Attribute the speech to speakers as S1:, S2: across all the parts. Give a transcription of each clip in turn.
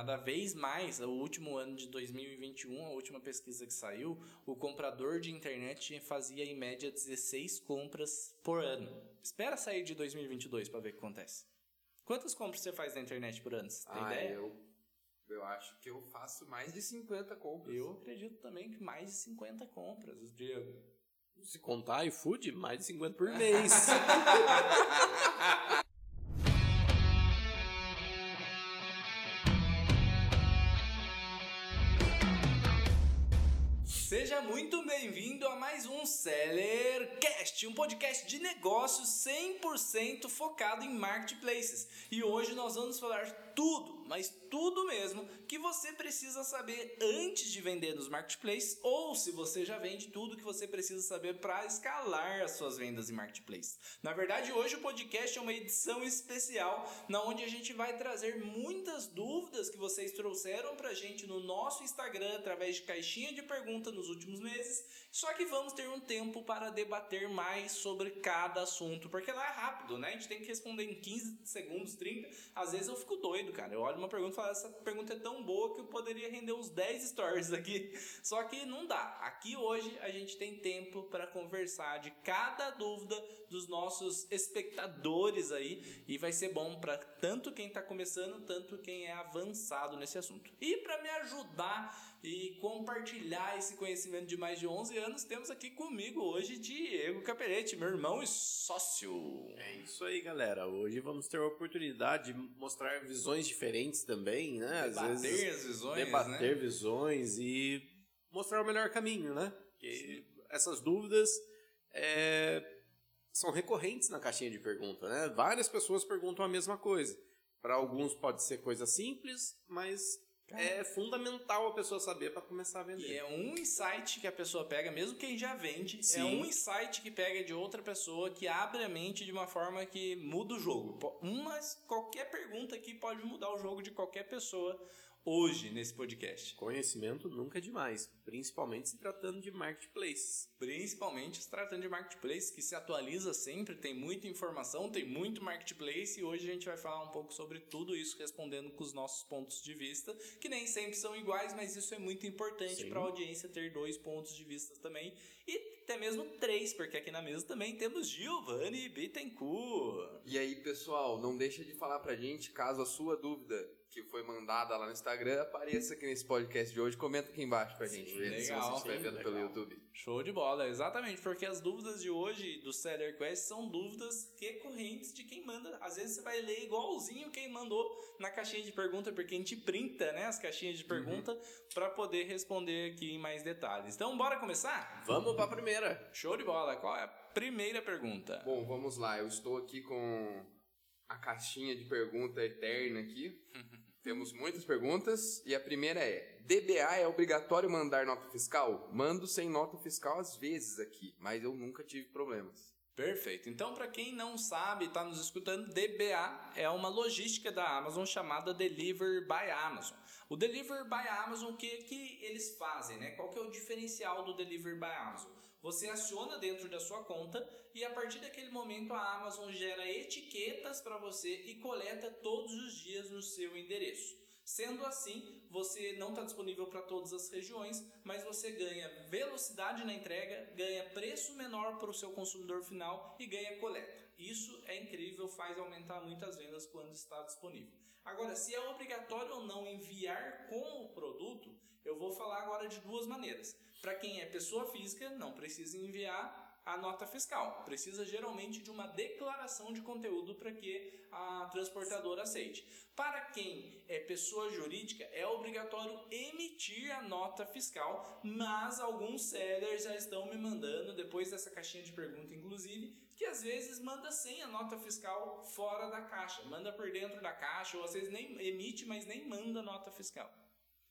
S1: Cada vez mais, o último ano de 2021, a última pesquisa que saiu, o comprador de internet fazia em média 16 compras por ano. Espera sair de 2022 para ver o que acontece. Quantas compras você faz na internet por ano? Você tem
S2: ah,
S1: ideia?
S2: Eu, eu acho que eu faço mais de 50 compras.
S1: Eu acredito também que mais de 50 compras, Diego.
S3: Se contar iFood, mais de 50 por mês.
S1: muito bem-vindo a mais um Sellercast, um podcast de negócios 100% focado em marketplaces. E hoje nós vamos falar tudo, mas tudo mesmo que você precisa saber antes de vender nos marketplaces ou se você já vende tudo que você precisa saber para escalar as suas vendas em marketplace. Na verdade, hoje o podcast é uma edição especial na onde a gente vai trazer muitas dúvidas que vocês trouxeram pra gente no nosso Instagram através de caixinha de pergunta nos últimos meses. Só que vamos ter um tempo para debater mais sobre cada assunto, porque lá é rápido, né? A gente tem que responder em 15 segundos, 30. Às vezes eu fico doido, cara. Eu olho uma pergunta e falo, essa pergunta é tão boa que eu poderia render uns 10 stories aqui. Só que não dá. Aqui hoje a gente tem tempo para conversar de cada dúvida dos nossos espectadores aí e vai ser bom para tanto quem está começando, tanto quem é avançado nesse assunto. E para me ajudar e compartilhar esse conhecimento de mais de 11 anos, temos aqui comigo hoje Diego Caperete, meu irmão e sócio.
S3: É isso aí, galera. Hoje vamos ter a oportunidade de mostrar visões diferentes também, né?
S1: Às debater vezes, as visões,
S3: debater
S1: né?
S3: visões e mostrar o melhor caminho, né? Porque essas dúvidas é, são recorrentes na caixinha de pergunta, né? Várias pessoas perguntam a mesma coisa. Para alguns pode ser coisa simples, mas é fundamental a pessoa saber para começar a vender.
S1: E é um insight que a pessoa pega, mesmo quem já vende, é
S3: Sim.
S1: é um insight que pega de outra pessoa que abre a mente de uma forma que muda o jogo. Mas qualquer pergunta aqui pode mudar o jogo de qualquer pessoa hoje nesse podcast.
S3: Conhecimento nunca é demais, principalmente se tratando de marketplaces.
S1: Principalmente se tratando de marketplace que se atualiza sempre, tem muita informação, tem muito marketplace e hoje a gente vai falar um pouco sobre tudo isso, respondendo com os nossos pontos de vista, que nem sempre são iguais, mas isso é muito importante para a audiência ter dois pontos de vista também e até mesmo três, porque aqui na mesa também temos Giovanni Bittencourt.
S2: E aí, pessoal, não deixa de falar pra gente caso a sua dúvida que foi mandada lá no Instagram apareça aqui nesse podcast de hoje. Comenta aqui embaixo pra gente ver
S1: legal,
S2: se você estiver vendo
S3: legal.
S2: pelo YouTube.
S1: Show de bola, exatamente, porque as dúvidas de hoje do Seller Quest são dúvidas recorrentes de quem manda. Às vezes você vai ler igualzinho quem mandou na caixinha de pergunta, porque a gente printa né, as caixinhas de pergunta uhum. para poder responder aqui em mais detalhes. Então, bora começar?
S3: Vamos para a primeira.
S1: Show de bola. Qual é a primeira pergunta?
S2: Bom, vamos lá. Eu estou aqui com a caixinha de pergunta eterna aqui. Temos muitas perguntas e a primeira é: DBA é obrigatório mandar nota fiscal? Mando sem nota fiscal às vezes aqui, mas eu nunca tive problemas.
S1: Perfeito. Então, para quem não sabe, está nos escutando, DBA é uma logística da Amazon chamada Deliver by Amazon. O Deliver by Amazon, o que, que eles fazem? Né? Qual que é o diferencial do Deliver by Amazon? Você aciona dentro da sua conta e a partir daquele momento a Amazon gera etiquetas para você e coleta todos os dias no seu endereço. Sendo assim, você não está disponível para todas as regiões, mas você ganha velocidade na entrega, ganha preço menor para o seu consumidor final e ganha coleta. Isso é incrível, faz aumentar muitas vendas quando está disponível. Agora, se é obrigatório ou não enviar com o produto, eu vou falar agora de duas maneiras. Para quem é pessoa física, não precisa enviar a nota fiscal. Precisa geralmente de uma declaração de conteúdo para que a transportadora aceite. Para quem é pessoa jurídica, é obrigatório emitir a nota fiscal, mas alguns sellers já estão me mandando, depois dessa caixinha de pergunta, inclusive, que às vezes manda sem a nota fiscal fora da caixa, manda por dentro da caixa, ou às vezes nem emite, mas nem manda nota fiscal.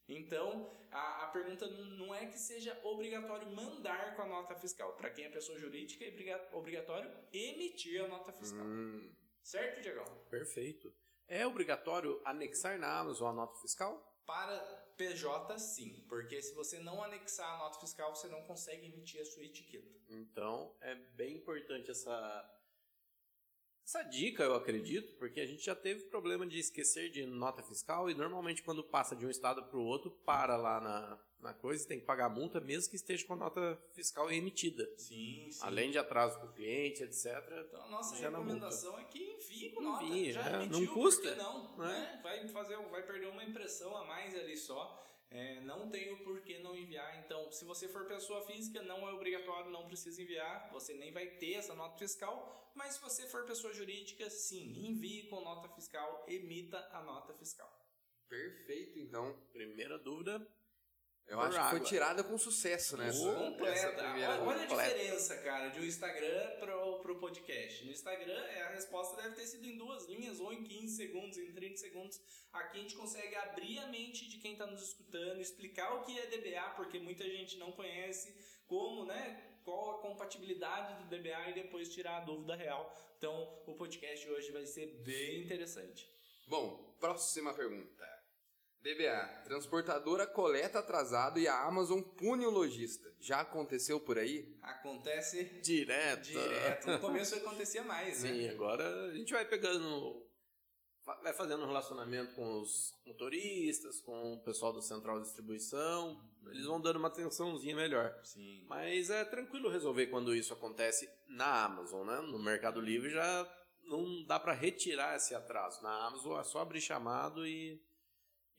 S1: Então, a, a, pergunta não é que seja obrigatório mandar com a nota fiscal. Para quem é pessoa jurídica, é obrigatório emitir a nota fiscal.
S2: Hum.
S1: Certo, Diego?
S3: Perfeito. É obrigatório anexar na Amazon a nota fiscal?
S1: Para PJ, sim. Porque se você não anexar a nota fiscal, você não consegue emitir a sua etiqueta.
S3: Então, é bem importante essa Essa dica eu acredito, porque a gente já teve problema de esquecer de nota fiscal e normalmente quando passa de um estado para o outro, para lá na, na coisa e tem que pagar multa, mesmo que esteja com a nota fiscal emitida.
S1: Sim, sim.
S3: Além de atraso com o cliente, etc.
S1: Então, a nossa
S3: na
S1: recomendação é que envie com nota.
S3: Envie,
S1: Já
S3: é,
S1: emitiu,
S3: não custa,
S1: não?
S3: né?
S1: né? Vai, fazer, vai perder uma impressão a mais ali só. É, não tem o porquê não enviar. Então, se você for pessoa física, não é obrigatório, não precisa enviar. Você nem vai ter essa nota fiscal. Mas se você for pessoa jurídica, sim, envie com nota fiscal, emita a nota fiscal.
S2: Perfeito, então.
S3: Primeira dúvida,
S2: Eu acho que foi tirada com sucesso essa
S1: Completa.
S2: primeira.
S1: Olha, olha a
S3: completa.
S1: diferença, cara, de um Instagram pro, pro podcast. No Instagram, é, a resposta deve ter sido em duas linhas, ou em 15 segundos, em 30 segundos. Aqui a gente consegue abrir a mente de quem está nos escutando, explicar o que é DBA, porque muita gente não conhece, como, né? Qual a compatibilidade do DBA e depois tirar a dúvida real. Então, o podcast de hoje vai ser bem interessante.
S2: Bom, próxima pergunta. DBA, transportadora coleta atrasado e a Amazon pune o lojista. Já aconteceu por aí?
S1: Acontece
S3: direto.
S1: direto. No começo acontecia mais, né?
S3: Sim, agora a gente vai pegando. Vai fazendo um relacionamento com os motoristas, com o pessoal do central de distribuição. Eles vão dando uma atençãozinha melhor.
S1: Sim.
S3: Mas é tranquilo resolver quando isso acontece na Amazon, né? No Mercado Livre já não dá para retirar esse atraso. Na Amazon é só abrir chamado e,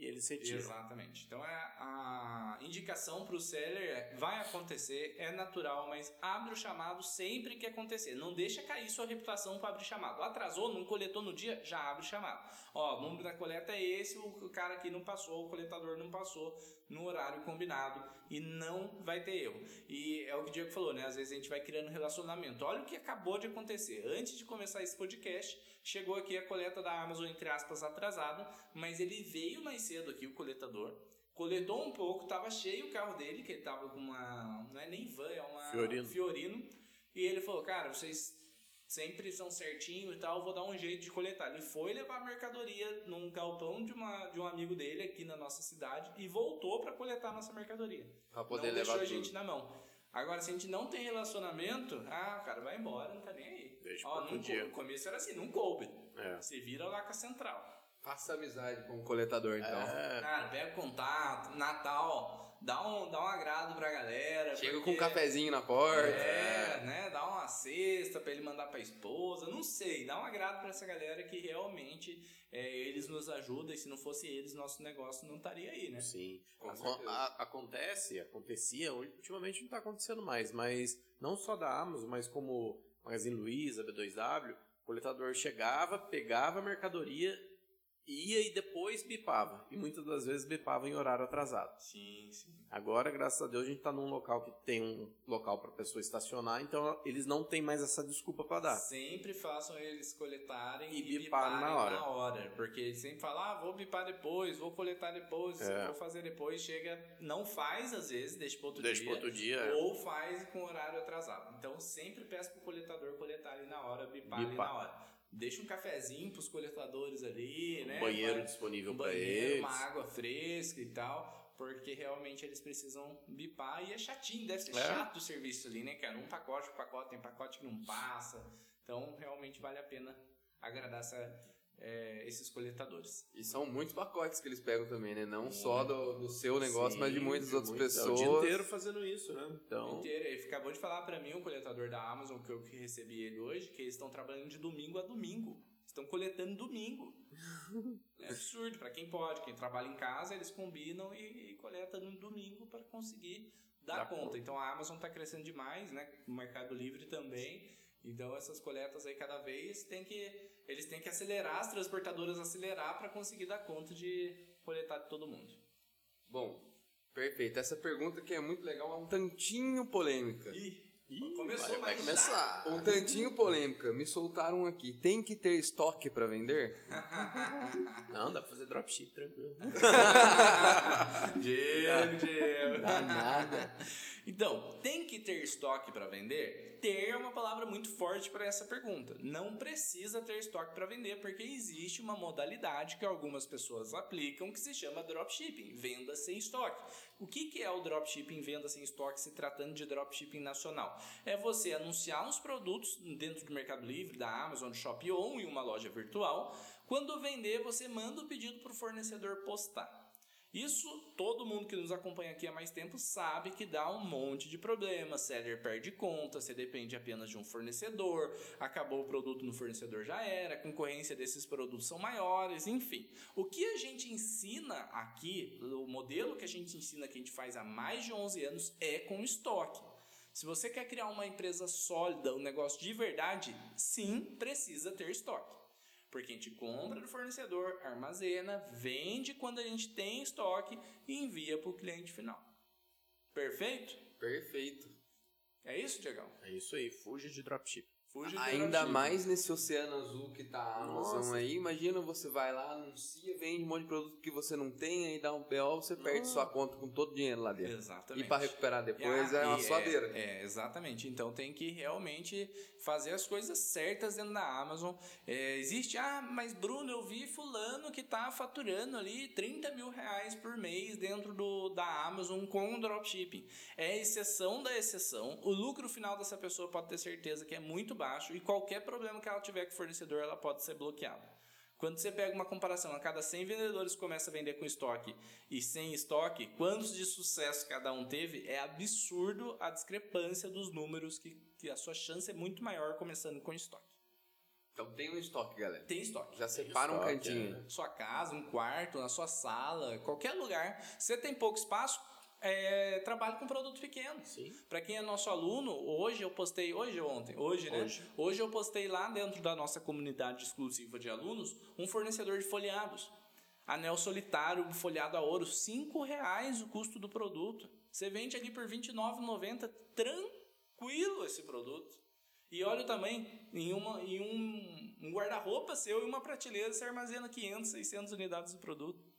S3: e eles retiram.
S1: Exatamente. Então é a indicação para o seller é, vai acontecer, é natural, mas abre o chamado sempre que acontecer. Não deixa cair sua reputação para abrir chamado. Atrasou, não coletou no dia, já abre chamado. Ó, o número da coleta é esse, o cara aqui não passou, o coletador não passou no horário combinado e não vai ter erro. E é o que o Diego falou, né? Às vezes a gente vai criando relacionamento. Olha o que acabou de acontecer. Antes de começar esse podcast, chegou aqui a coleta da Amazon, entre aspas, atrasada, mas ele veio mais cedo aqui, o coletador. Coletou um pouco, tava cheio o carro dele, que ele tava com uma. Não é nem van, é uma
S3: Fiorino.
S1: Fiorino. E ele falou, cara, vocês sempre são certinho e tal, vou dar um jeito de coletar. Ele foi levar a mercadoria num galpão de, uma, de um amigo dele aqui na nossa cidade e voltou para coletar a nossa mercadoria.
S2: Pra poder
S1: não
S2: levar
S1: deixou a
S2: tudo.
S1: gente na mão. Agora, se a gente não tem relacionamento, ah, cara, vai embora, não tá nem aí.
S3: Deixa
S1: Ó, não
S3: dia.
S1: começo era assim, não coube.
S3: É.
S1: Você vira lá com a central.
S2: Faça amizade com o coletador, então.
S3: É,
S1: Cara, pega contato, Natal, dá um, dá um agrado pra galera.
S2: Chega com
S1: porque-
S2: um cafezinho na porta.
S1: É, né? Dá uma cesta pra ele mandar pra esposa, não sei. Dá um agrado pra essa galera que realmente é, eles nos ajudam e se não fosse eles, nosso negócio não estaria aí, né?
S3: Sim.
S2: Com
S3: Acon- a- acontece, acontecia, ultimamente não está acontecendo mais, mas não só da Amazon, mas como Magazine Luiza, B2W, o coletador chegava, pegava a mercadoria, ia e depois bipava. E muitas das vezes bipava em horário atrasado.
S1: Sim, sim.
S3: Agora, graças a Deus, a gente está num local que tem um local para a pessoa estacionar, então eles não têm mais essa desculpa para dar.
S1: Sempre façam eles coletarem
S3: E
S1: e,
S3: bipar
S1: biparem
S3: na hora.
S1: na hora. Porque eles sempre falam, ah, vou bipar depois, vou coletar depois,
S3: É.
S1: vou fazer depois. Chega, não faz às vezes, deixa para outro
S3: Deixa
S1: dia.
S3: para outro dia. é.
S1: Ou faz com horário atrasado. Então sempre peço pro coletador coletar ali na hora, bipar, ali
S3: Bipar.
S1: na hora. Deixa um cafezinho pros coletadores ali, né?
S3: Um banheiro
S1: Vai-
S3: disponível
S1: um
S3: para
S1: banheiro,
S3: eles.
S1: uma água fresca e tal, porque realmente eles precisam bipar e é chatinho, deve ser
S3: É.
S1: chato o serviço ali, né, cara? Um pacote, um pacote, tem pacote que não passa. Então realmente vale a pena agradar essa- é, esses coletadores.
S2: E são muitos pacotes que eles pegam também, né? Não só do, do seu negócio,
S3: Sim,
S2: mas de muitas outras
S3: muito-
S2: pessoas.
S3: É o dia inteiro fazendo isso, né? Então,
S1: inteiro. Ele acabou de falar pra mim, o coletador da Amazon, que eu que recebi ele hoje, que eles estão trabalhando de domingo a domingo. Estão coletando domingo. É absurdo. Pra quem pode, quem trabalha em casa, eles combinam e, e coleta no domingo para conseguir dar conta.
S3: conta.
S1: Então a Amazon tá crescendo demais, né? O Mercado Livre também. Então essas coletas aí cada vez tem que eles têm que acelerar as transportadoras acelerar para conseguir dar conta de coletar de todo mundo.
S2: Bom, perfeito. Essa pergunta que é muito legal, é um tantinho polêmica.
S1: Ih,
S3: Ih,
S1: começou
S3: vai, vai começar.
S2: Um tantinho polêmica. Me soltaram aqui. Tem que ter estoque pra vender?
S3: Não, dá pra fazer dropship tranquilo.
S1: Diego, Diego.
S3: Dá nada.
S1: Então, tem que ter estoque para vender? Ter é uma palavra muito forte para essa pergunta. Não precisa ter estoque para vender, porque existe uma modalidade que algumas pessoas aplicam que se chama dropshipping, venda sem estoque. O que, que é o dropshipping venda sem estoque se tratando de dropshipping nacional? É você anunciar uns produtos dentro do Mercado Livre, da Amazon, do Shopee ou em uma loja virtual. Quando vender, você manda o pedido para o fornecedor postar. Isso todo mundo que nos acompanha aqui há mais tempo sabe que dá um monte de problemas. Seller perde conta, você depende apenas de um fornecedor, acabou o produto no fornecedor já era, a concorrência desses produtos são maiores, enfim. O que a gente ensina aqui, o modelo que a gente ensina que a gente faz há mais de 11 anos é com estoque. Se você quer criar uma empresa sólida, um negócio de verdade, sim, precisa ter estoque. Porque a gente compra do fornecedor, armazena, vende quando a gente tem estoque e envia para o cliente final. Perfeito?
S2: Perfeito.
S1: É isso, Diegão?
S3: É isso aí, fuja de dropship.
S1: Fuja
S2: Ainda mais nesse oceano azul que tá a Amazon
S3: Nossa.
S2: aí. Imagina você vai lá, anuncia, vende um monte de produto que você não tem, aí dá um PO, você perde sua conta com todo o dinheiro lá dentro.
S1: Exatamente.
S2: E para recuperar depois
S1: Ah,
S2: é uma
S1: e
S2: suadeira.
S1: É, exatamente. Então tem que realmente fazer as coisas certas dentro da Amazon. É, existe, ah, mas Bruno, eu vi fulano que tá faturando ali 30 mil reais por mês dentro do, da Amazon com dropshipping. É exceção da exceção. O lucro final dessa pessoa pode ter certeza que é muito baixo e qualquer problema que ela tiver com o fornecedor, ela pode ser bloqueada. Quando você pega uma comparação, a cada 100 vendedores começa a vender com estoque e sem estoque, quantos de sucesso cada um teve, é absurdo a discrepância dos números, que, que a sua chance é muito maior começando com estoque.
S2: Então tem um estoque, galera.
S1: Tem estoque.
S2: Já separa um
S3: estoque,
S2: cantinho.
S1: Sua casa, um quarto, na sua sala, qualquer lugar. Você tem pouco espaço, é, trabalhe com produto pequeno. Para quem é nosso aluno, hoje eu postei, hoje ou ontem? Hoje, né?
S3: Hoje.
S1: Hoje eu postei lá dentro da nossa comunidade exclusiva de alunos um fornecedor de folheados. Anel solitário, folhado a ouro, R$ reais o custo do produto. Você vende ali por R$ 29,90, tranquilo esse produto. E olha tamanho, em, uma, em um, um guarda-roupa seu e uma prateleira você armazena 500, 600 unidades do produto.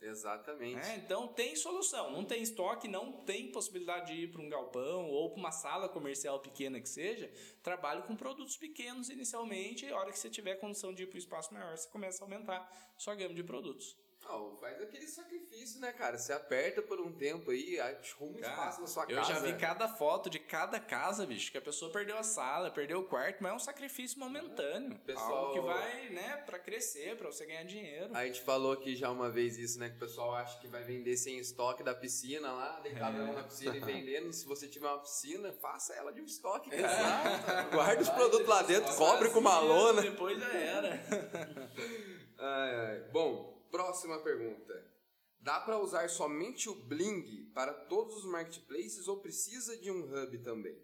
S2: Exatamente.
S1: É, então tem solução. Não tem estoque, não tem possibilidade de ir para um galpão ou para uma sala comercial pequena que seja. Trabalhe com produtos pequenos inicialmente. E a hora que você tiver condição de ir para um espaço maior, você começa a aumentar sua gama de produtos.
S2: Não, faz aquele sacrifício, né, cara? Você aperta por um tempo aí, arruma um espaço na sua
S1: eu
S2: casa.
S1: já vi cada foto de cada casa, bicho, que a pessoa perdeu a sala, perdeu o quarto, mas é um sacrifício momentâneo.
S2: Pessoal-
S1: Algo que vai, né, para crescer, para você ganhar dinheiro.
S2: A gente falou aqui já uma vez isso, né? Que o pessoal acha que vai vender sem estoque da piscina lá, deitar
S1: É.
S2: na piscina e vendendo. Se você tiver uma piscina, faça ela de um estoque, cara. Guarda os produtos lá dentro, cobre com uma lona.
S1: Depois já era.
S2: Ai, ai. Bom, próxima pergunta. Dá pra usar somente o Bling para todos os marketplaces ou precisa de um hub também?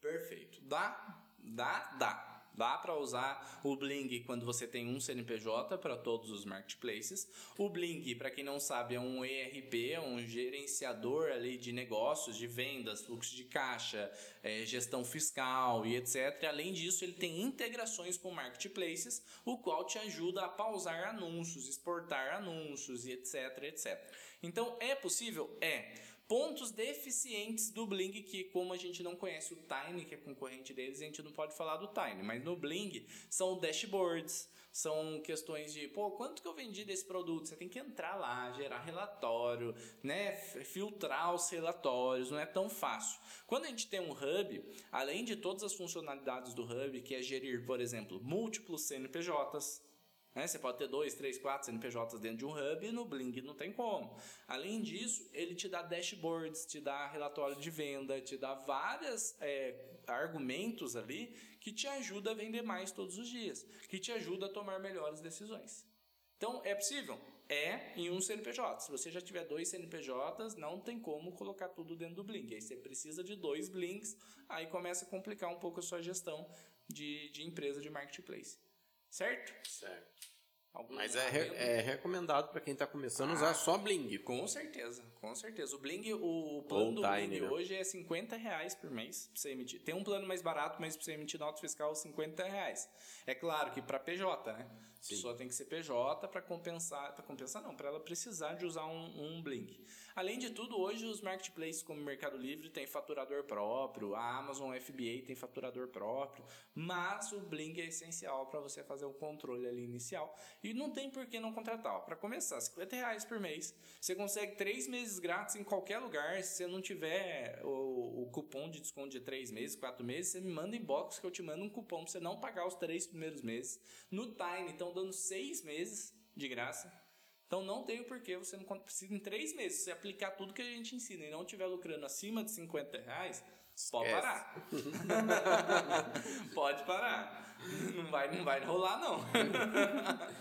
S1: Perfeito. Dá, dá, dá. Dá para usar o Bling quando você tem um CNPJ para todos os marketplaces. O Bling, para quem não sabe, é um ERP, é um gerenciador ali de negócios, de vendas, fluxo de caixa, eh, gestão fiscal e etc. Além disso, ele tem integrações com marketplaces, o qual te ajuda a pausar anúncios, exportar anúncios e etc, etc. Então, é possível? É pontos deficientes do Bling que como a gente não conhece o Tiny, que é concorrente deles, a gente não pode falar do Tiny, mas no Bling são dashboards, são questões de, pô, quanto que eu vendi desse produto? Você tem que entrar lá, gerar relatório, né, filtrar os relatórios, não é tão fácil. Quando a gente tem um hub, além de todas as funcionalidades do hub, que é gerir, por exemplo, múltiplos CNPJs, né? Você pode ter dois, três, quatro CNPJs dentro de um hub e no Bling não tem como. Além disso, ele te dá dashboards, te dá relatório de venda, te dá vários argumentos ali que te ajuda a vender mais todos os dias, que te ajuda a tomar melhores decisões. Então, é possível? É em um CNPJ. Se você já tiver dois CNPJs, não tem como colocar tudo dentro do Bling. Aí você precisa de dois Blinks, aí começa a complicar um pouco a sua gestão de, de empresa de marketplace. Certo?
S3: Certo.
S1: Algum
S3: Mas é, re- é recomendado para quem tá começando a usar só Bling.
S1: Com certeza, com certeza. O Bling, o plano do Bling
S3: né?
S1: hoje é 50 reais por mês pra você emitir. Tem um plano mais barato, mas pra você emitir nota fiscal 50 reais. É claro que para PJ, né? A pessoa tem que ser PJ para compensar, para compensar não, para ela precisar de usar um, um Blink. Além de tudo, hoje os marketplaces como Mercado Livre tem faturador próprio, a Amazon FBA tem faturador próprio, mas o Blink é essencial para você fazer o controle ali inicial. E não tem por que não contratar. Para começar, 50 reais por mês. Você consegue três meses grátis em qualquer lugar. Se você não tiver o, o cupom de desconto de três meses, quatro meses, você me manda inbox que eu te mando um cupom para você não pagar os três primeiros meses. No Time, estão dando seis meses de graça. Então não tem o porquê você não precisa em três meses. Se aplicar tudo que a gente ensina e não estiver lucrando acima de 50 reais, pode parar. pode parar. Não vai, não vai rolar, não.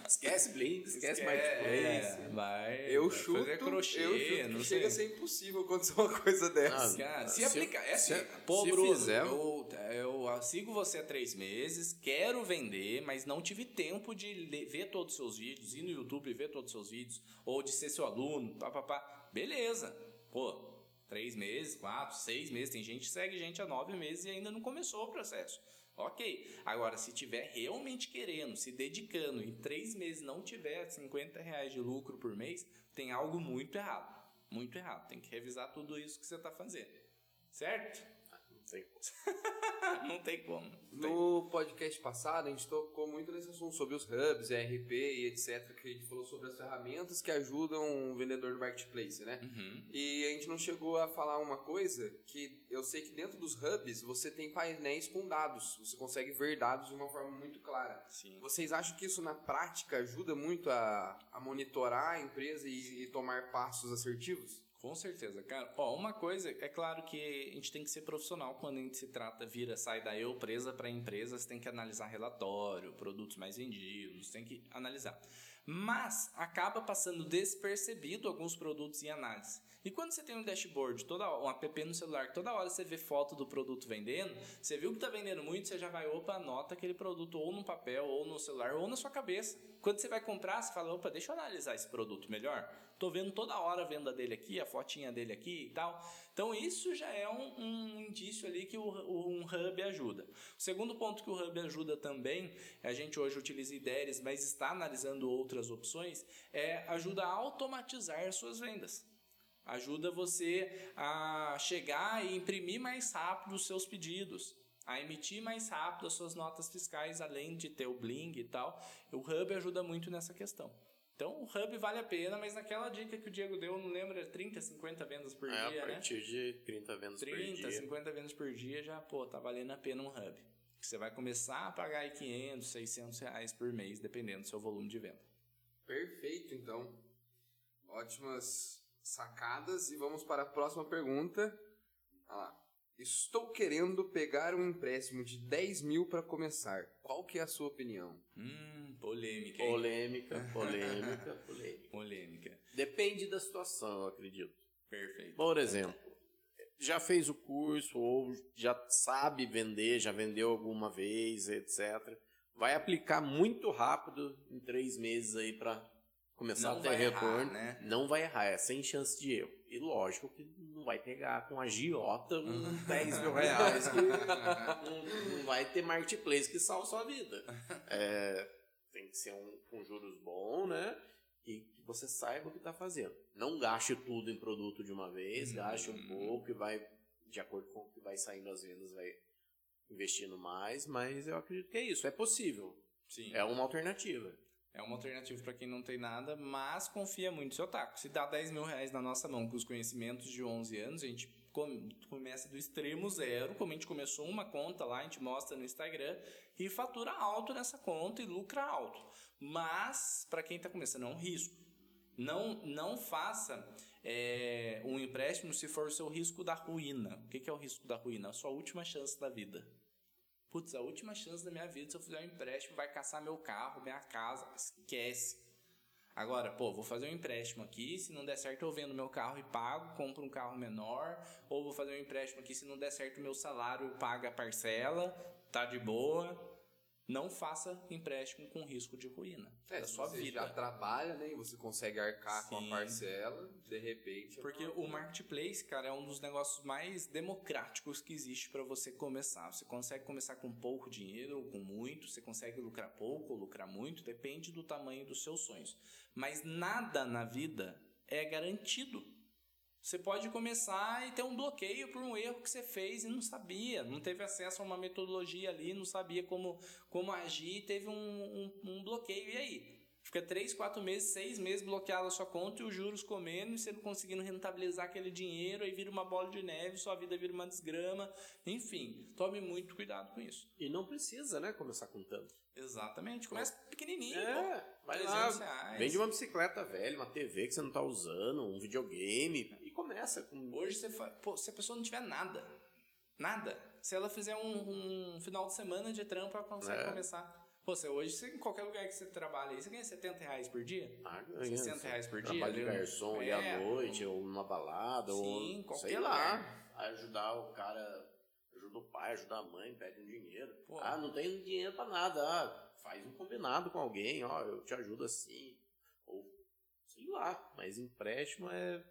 S3: esquece Blink, esquece, esquece
S1: Marketplace. É, vai.
S2: Eu vai chuto, crochê, eu chuto não chega a ser impossível acontecer uma coisa dessa.
S1: Ah, cara, se, se aplicar. É assim, se, pô, se Bruno, fizer, eu, eu sigo você há três meses, quero vender, mas não tive tempo de ver todos os seus vídeos, ir no YouTube ver todos os seus vídeos, ou de ser seu aluno, papapá. Beleza. Pô, três meses, quatro, seis meses. Tem gente que segue gente há nove meses e ainda não começou o processo. Ok. Agora, se tiver realmente querendo, se dedicando, em três meses não tiver 50 reais de lucro por mês, tem algo muito errado. Muito errado. Tem que revisar tudo isso que você está fazendo. Certo?
S3: Tem
S1: não tem como.
S2: No podcast passado, a gente tocou muito nesse assunto sobre os hubs, ERP e etc. Que a gente falou sobre as ferramentas que ajudam o vendedor do marketplace, né?
S1: Uhum.
S2: E a gente não chegou a falar uma coisa que eu sei que dentro dos hubs você tem painéis com dados. Você consegue ver dados de uma forma muito clara.
S1: Sim.
S2: Vocês acham que isso na prática ajuda muito a, a monitorar a empresa e, e tomar passos assertivos?
S1: Com certeza, cara. Ó, uma coisa, é claro que a gente tem que ser profissional quando a gente se trata, vira, sai da eu presa para empresa, você tem que analisar relatório, produtos mais vendidos, tem que analisar. Mas acaba passando despercebido alguns produtos em análise. E quando você tem um dashboard, toda, um app no celular, toda hora você vê foto do produto vendendo, você viu que está vendendo muito, você já vai, opa, anota aquele produto ou no papel, ou no celular, ou na sua cabeça. Quando você vai comprar, você fala, opa, deixa eu analisar esse produto melhor. Tô vendo toda hora a venda dele aqui, a fotinha dele aqui e tal. Então isso já é um, um indício ali que o, um hub ajuda. O segundo ponto que o hub ajuda também, a gente hoje utiliza ideias, mas está analisando outras opções, é ajuda a automatizar as suas vendas. Ajuda você a chegar e imprimir mais rápido os seus pedidos a emitir mais rápido as suas notas fiscais, além de ter o Bling e tal. O Hub ajuda muito nessa questão. Então o Hub vale a pena, mas naquela dica que o Diego deu, não lembro, 30, 50 vendas por
S3: é,
S1: dia,
S3: a partir
S1: né?
S3: de 30 vendas
S1: 30,
S3: por dia.
S1: 30, 50 vendas por dia já, pô, tá valendo a pena um Hub. Você vai começar a pagar aí 500, 600 reais por mês, dependendo do seu volume de venda.
S2: Perfeito, então. Ótimas sacadas e vamos para a próxima pergunta. Ah lá. Estou querendo pegar um empréstimo de 10 mil para começar. Qual que é a sua opinião?
S1: Hum, polêmica. Hein?
S3: Polêmica, polêmica, polêmica.
S1: Polêmica.
S3: Depende da situação, eu acredito.
S1: Perfeito.
S3: Por exemplo, já fez o curso ou já sabe vender, já vendeu alguma vez, etc. Vai aplicar muito rápido em três meses aí para começar
S1: Não
S3: a ter
S1: vai
S3: retorno.
S1: errar, né?
S3: Não vai errar, é sem chance de erro. E lógico que não vai pegar com a giota uns 10 mil reais que não, não vai ter marketplace que salva sua vida. É, tem que ser um com juros bom, né? E que você saiba o que está fazendo. Não gaste tudo em produto de uma vez, gaste um pouco e vai, de acordo com o que vai saindo as vendas, vai investindo mais, mas eu acredito que é isso, é possível.
S1: Sim.
S3: É uma alternativa.
S1: É uma alternativa para quem não tem nada, mas confia muito no seu taco. Se dá 10 mil reais na nossa mão com os conhecimentos de 11 anos, a gente começa do extremo zero, como a gente começou uma conta lá, a gente mostra no Instagram, e fatura alto nessa conta e lucra alto. Mas, para quem está começando, é um risco. Não, não faça é, um empréstimo se for o seu risco da ruína. O que, que é o risco da ruína? A sua última chance da vida. Putz, a última chance da minha vida, se eu fizer um empréstimo, vai caçar meu carro, minha casa. Esquece. Agora, pô, vou fazer um empréstimo aqui, se não der certo eu vendo meu carro e pago, compro um carro menor, ou vou fazer um empréstimo aqui, se não der certo meu salário paga a parcela, tá de boa. Não faça empréstimo com risco de ruína
S2: é,
S1: da sua
S2: você
S1: vida.
S2: já trabalha, né? E você consegue arcar com a
S1: Sim.
S2: parcela, de repente. é
S1: Porque o marketplace, cara, é um dos negócios mais democráticos que existe para você começar. Você consegue começar com pouco dinheiro ou com muito, você consegue lucrar pouco ou lucrar muito, depende do tamanho dos seus sonhos. Mas nada na vida é garantido. Você pode começar e ter um bloqueio por um erro que você fez e não sabia, não teve acesso a uma metodologia ali, não sabia como, como agir, teve um, um, um bloqueio. E aí? Fica três, quatro meses, seis meses bloqueado a sua conta e os juros comendo e você não conseguindo rentabilizar aquele dinheiro, aí vira uma bola de neve, sua vida vira uma desgrama. Enfim, tome muito cuidado com isso.
S3: E não precisa, né, começar com tanto.
S1: Exatamente. Começa pequenininho, pô.
S3: É, vai
S1: 300
S3: lá,
S1: reais.
S3: vende uma bicicleta velha, uma TV que você não tá usando, um videogame e começa com...
S1: Hoje, você fa... Pô, se a pessoa não tiver nada, nada, se ela fizer um, um final de semana de trampo, ela consegue
S3: É.
S1: começar. Pô, você hoje, você, em qualquer lugar que você trabalha aí, você ganha 70 reais por dia?
S3: Ah, ganha,
S1: 60
S3: assim,
S1: reais por dia,
S3: Trabalho de garçom
S1: É.
S3: à noite, ou numa balada,
S1: Sim,
S3: ou
S1: qualquer
S3: sei
S1: lugar.
S3: lá, ajudar o cara, ajuda o pai, ajuda a mãe, pede um dinheiro.
S1: Pô.
S3: Ah, não tem dinheiro pra nada, ah, faz um combinado com alguém, ó, eu te ajudo assim, ou sei lá, mas empréstimo é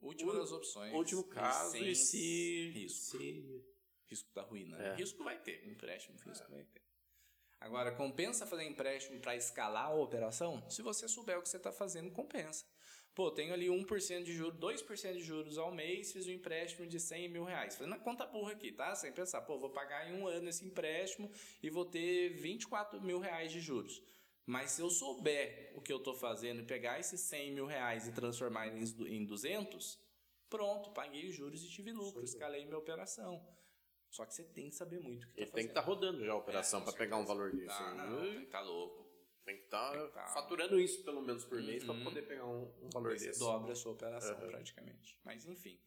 S1: Última das opções.
S3: último caso e se...
S1: risco.
S3: se-
S1: Risco da ruína.
S3: É.
S1: Risco vai ter, empréstimo, risco vai ter. Agora, compensa fazer empréstimo para escalar a operação? Se você souber o que você está fazendo, compensa. Pô, tenho ali 1% de juros, 2% de juros ao mês, fiz um empréstimo de 100 mil reais. Fazendo a conta burra aqui, tá? Sem pensar, pô, vou pagar em um ano esse empréstimo e vou ter 24 mil reais de juros. Mas se eu souber o que eu estou fazendo e pegar esses 100 mil reais e transformar em 200, pronto, paguei os juros e tive lucro, escalei minha operação. Só que você tem que saber muito o que está
S3: tem que
S1: fazendo.
S3: estar rodando já a operação
S1: É, com
S3: pegar um valor disso.
S1: Ah, não, tem que estar louco.
S3: Tem que estar
S1: Tem que tá-
S3: faturando isso pelo menos por mês
S1: Uhum.
S3: pra poder pegar um, um valor
S1: você
S3: desse.
S1: dobra a sua operação
S3: Uhum.
S1: praticamente. Mas enfim,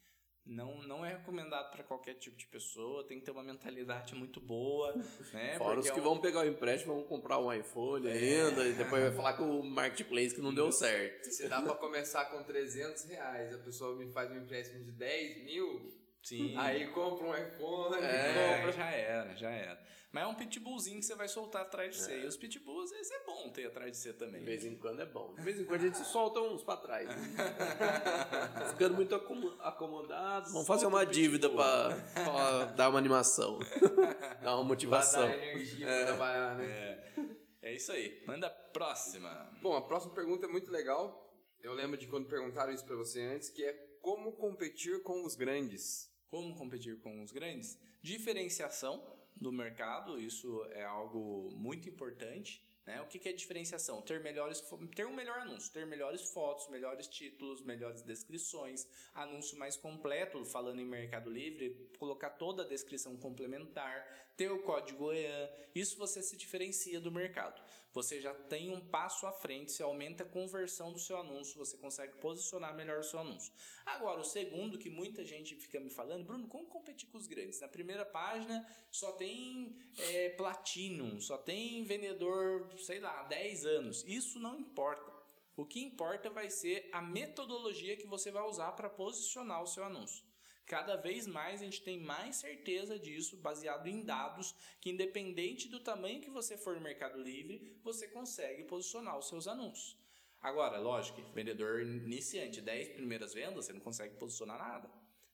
S1: não, não é recomendado para qualquer tipo de pessoa, tem que ter uma mentalidade muito boa, né?
S3: Fora os
S1: Porque
S3: que
S1: é um-
S3: vão pegar o empréstimo vão comprar um iPhone ainda e depois vai falar com o marketplace que não deu certo.
S2: Se dá pra começar com 300 reais, a pessoa me faz um empréstimo de 10 mil,
S1: Sim.
S2: aí compra um iPhone,
S1: É,
S2: compra...
S1: já era, já era. Mas é um pitbullzinho que você vai soltar atrás de
S3: É.
S1: você. E os pitbulls, às vezes é bom ter atrás de você também.
S3: De vez em quando é bom. De vez em quando a gente solta uns pra trás. Ficando muito acomo- acomodado. Vamos fazer uma dívida pra, pra dar uma animação. dar uma
S2: Pra
S3: motivação.
S2: dar energia pra trabalhar, né?
S1: É. É isso aí. Manda a próxima.
S2: Bom, a próxima pergunta é muito legal. Eu lembro de quando perguntaram isso pra você antes, que é como competir com os grandes.
S1: Como competir com os grandes? Diferenciação do mercado, isso é algo muito importante. Né? O que, que é diferenciação? Ter, melhores, ter um melhor anúncio, ter melhores fotos, melhores títulos, melhores descrições, anúncio mais completo, falando em Mercado Livre, colocar toda a descrição complementar, ter o código EAN, isso você se diferencia do mercado. Você já tem um passo à frente, você aumenta a conversão do seu anúncio, você consegue posicionar melhor o seu anúncio. Agora, o segundo que muita gente fica me falando, Bruno, como competir com os grandes? Na primeira página só tem é, Platinum, só tem vendedor, sei lá, 10 anos. Isso não importa. O que importa vai ser a metodologia que você vai usar para posicionar o seu anúncio. Cada vez mais a gente tem mais certeza disso, baseado em dados, que independente do tamanho que você for no Mercado Livre, você consegue posicionar os seus anúncios. Agora, lógico, vendedor iniciante, 10 primeiras vendas, você não consegue posicionar nada.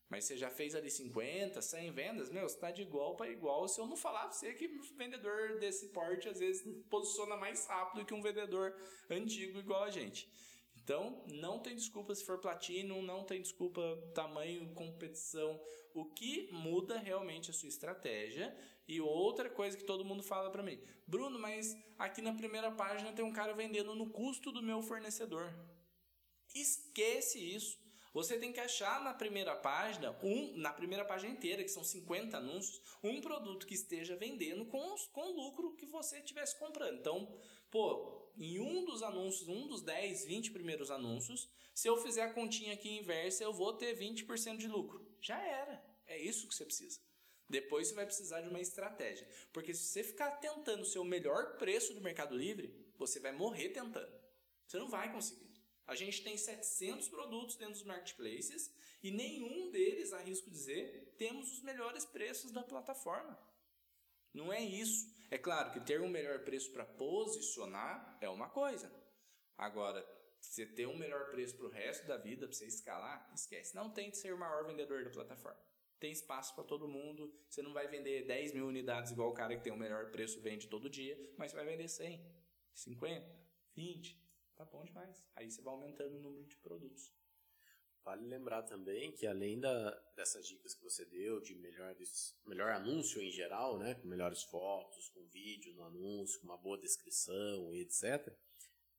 S1: Mas você já fez ali 50, 100 vendas, meu, você tá de igual para igual. Se eu não falar pra você que vendedor desse porte às vezes posiciona mais rápido que um vendedor antigo igual a gente. Então, não tem desculpa se for platino, não tem desculpa tamanho, competição. O que muda realmente a sua estratégia. E outra coisa que todo mundo fala para mim, Bruno, mas aqui na primeira página tem um cara vendendo no custo do meu fornecedor. Esquece isso. Você tem que achar na primeira página, um, na primeira página inteira, que são 50 anúncios, um produto que esteja vendendo com, com o lucro que você estivesse comprando. Então, pô, em um dos anúncios, um dos 10, 20 primeiros anúncios, se eu fizer a continha aqui inversa, eu vou ter 20% de lucro. Já era. É isso que você precisa. Depois você vai precisar de uma estratégia. Porque se você ficar tentando o melhor preço do Mercado Livre, você vai morrer tentando. Você não vai conseguir. A gente tem 700 produtos dentro dos marketplaces e nenhum deles, arrisco dizer, temos os melhores preços da plataforma. Não é isso. É claro que ter um melhor preço para posicionar é uma coisa. Agora, você ter um melhor preço para o resto da vida, para você escalar, esquece. Não tente ser o maior vendedor da plataforma. Tem espaço para todo mundo. Você não vai vender 10 mil unidades igual o cara que tem o melhor preço vende todo dia, mas vai vender 100, 50, 20. Tá bom demais. Aí você vai aumentando o número de produtos.
S3: Vale lembrar também que além da, dessas dicas que você deu de melhores, melhor anúncio em geral, né, com melhores fotos, com vídeo no anúncio, com uma boa descrição e etc.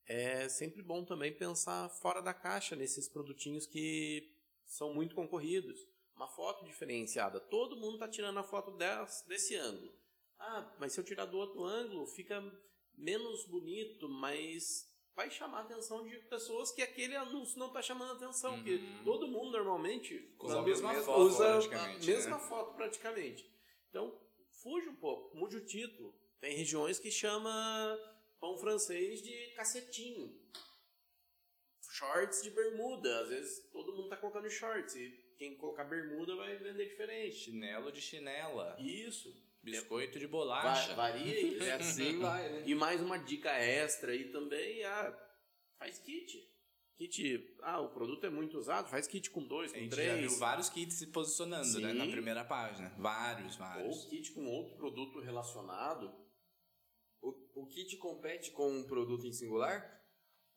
S3: É sempre bom também pensar fora da caixa nesses produtinhos que são muito concorridos. Uma foto diferenciada. Todo mundo está tirando a foto desse, desse ângulo. Ah, mas se eu tirar do outro ângulo, fica menos bonito, mas vai chamar a atenção de pessoas que aquele anúncio não está chamando a atenção. Uhum. Porque todo mundo normalmente
S1: usa a mesma, foto,
S3: usa a mesma né? foto praticamente. Então, fuja um pouco, mude o título. Tem regiões que chama pão francês de cacetinho. Shorts de bermuda. Às vezes todo mundo está colocando shorts. E quem colocar bermuda vai vender diferente.
S1: Chinelo de chinela.
S3: Isso.
S1: Biscoito de bolacha.
S3: Va varia isso. É assim vai, né? E mais uma dica extra aí também, ah, faz kit. Kit, ah, o produto é muito usado, faz kit com dois, com três. A gente já
S1: viu vários kits se posicionando, Sim. né, na primeira página. Vários, vários.
S3: Ou kit com outro produto relacionado.
S2: O, o kit compete com um produto em singular?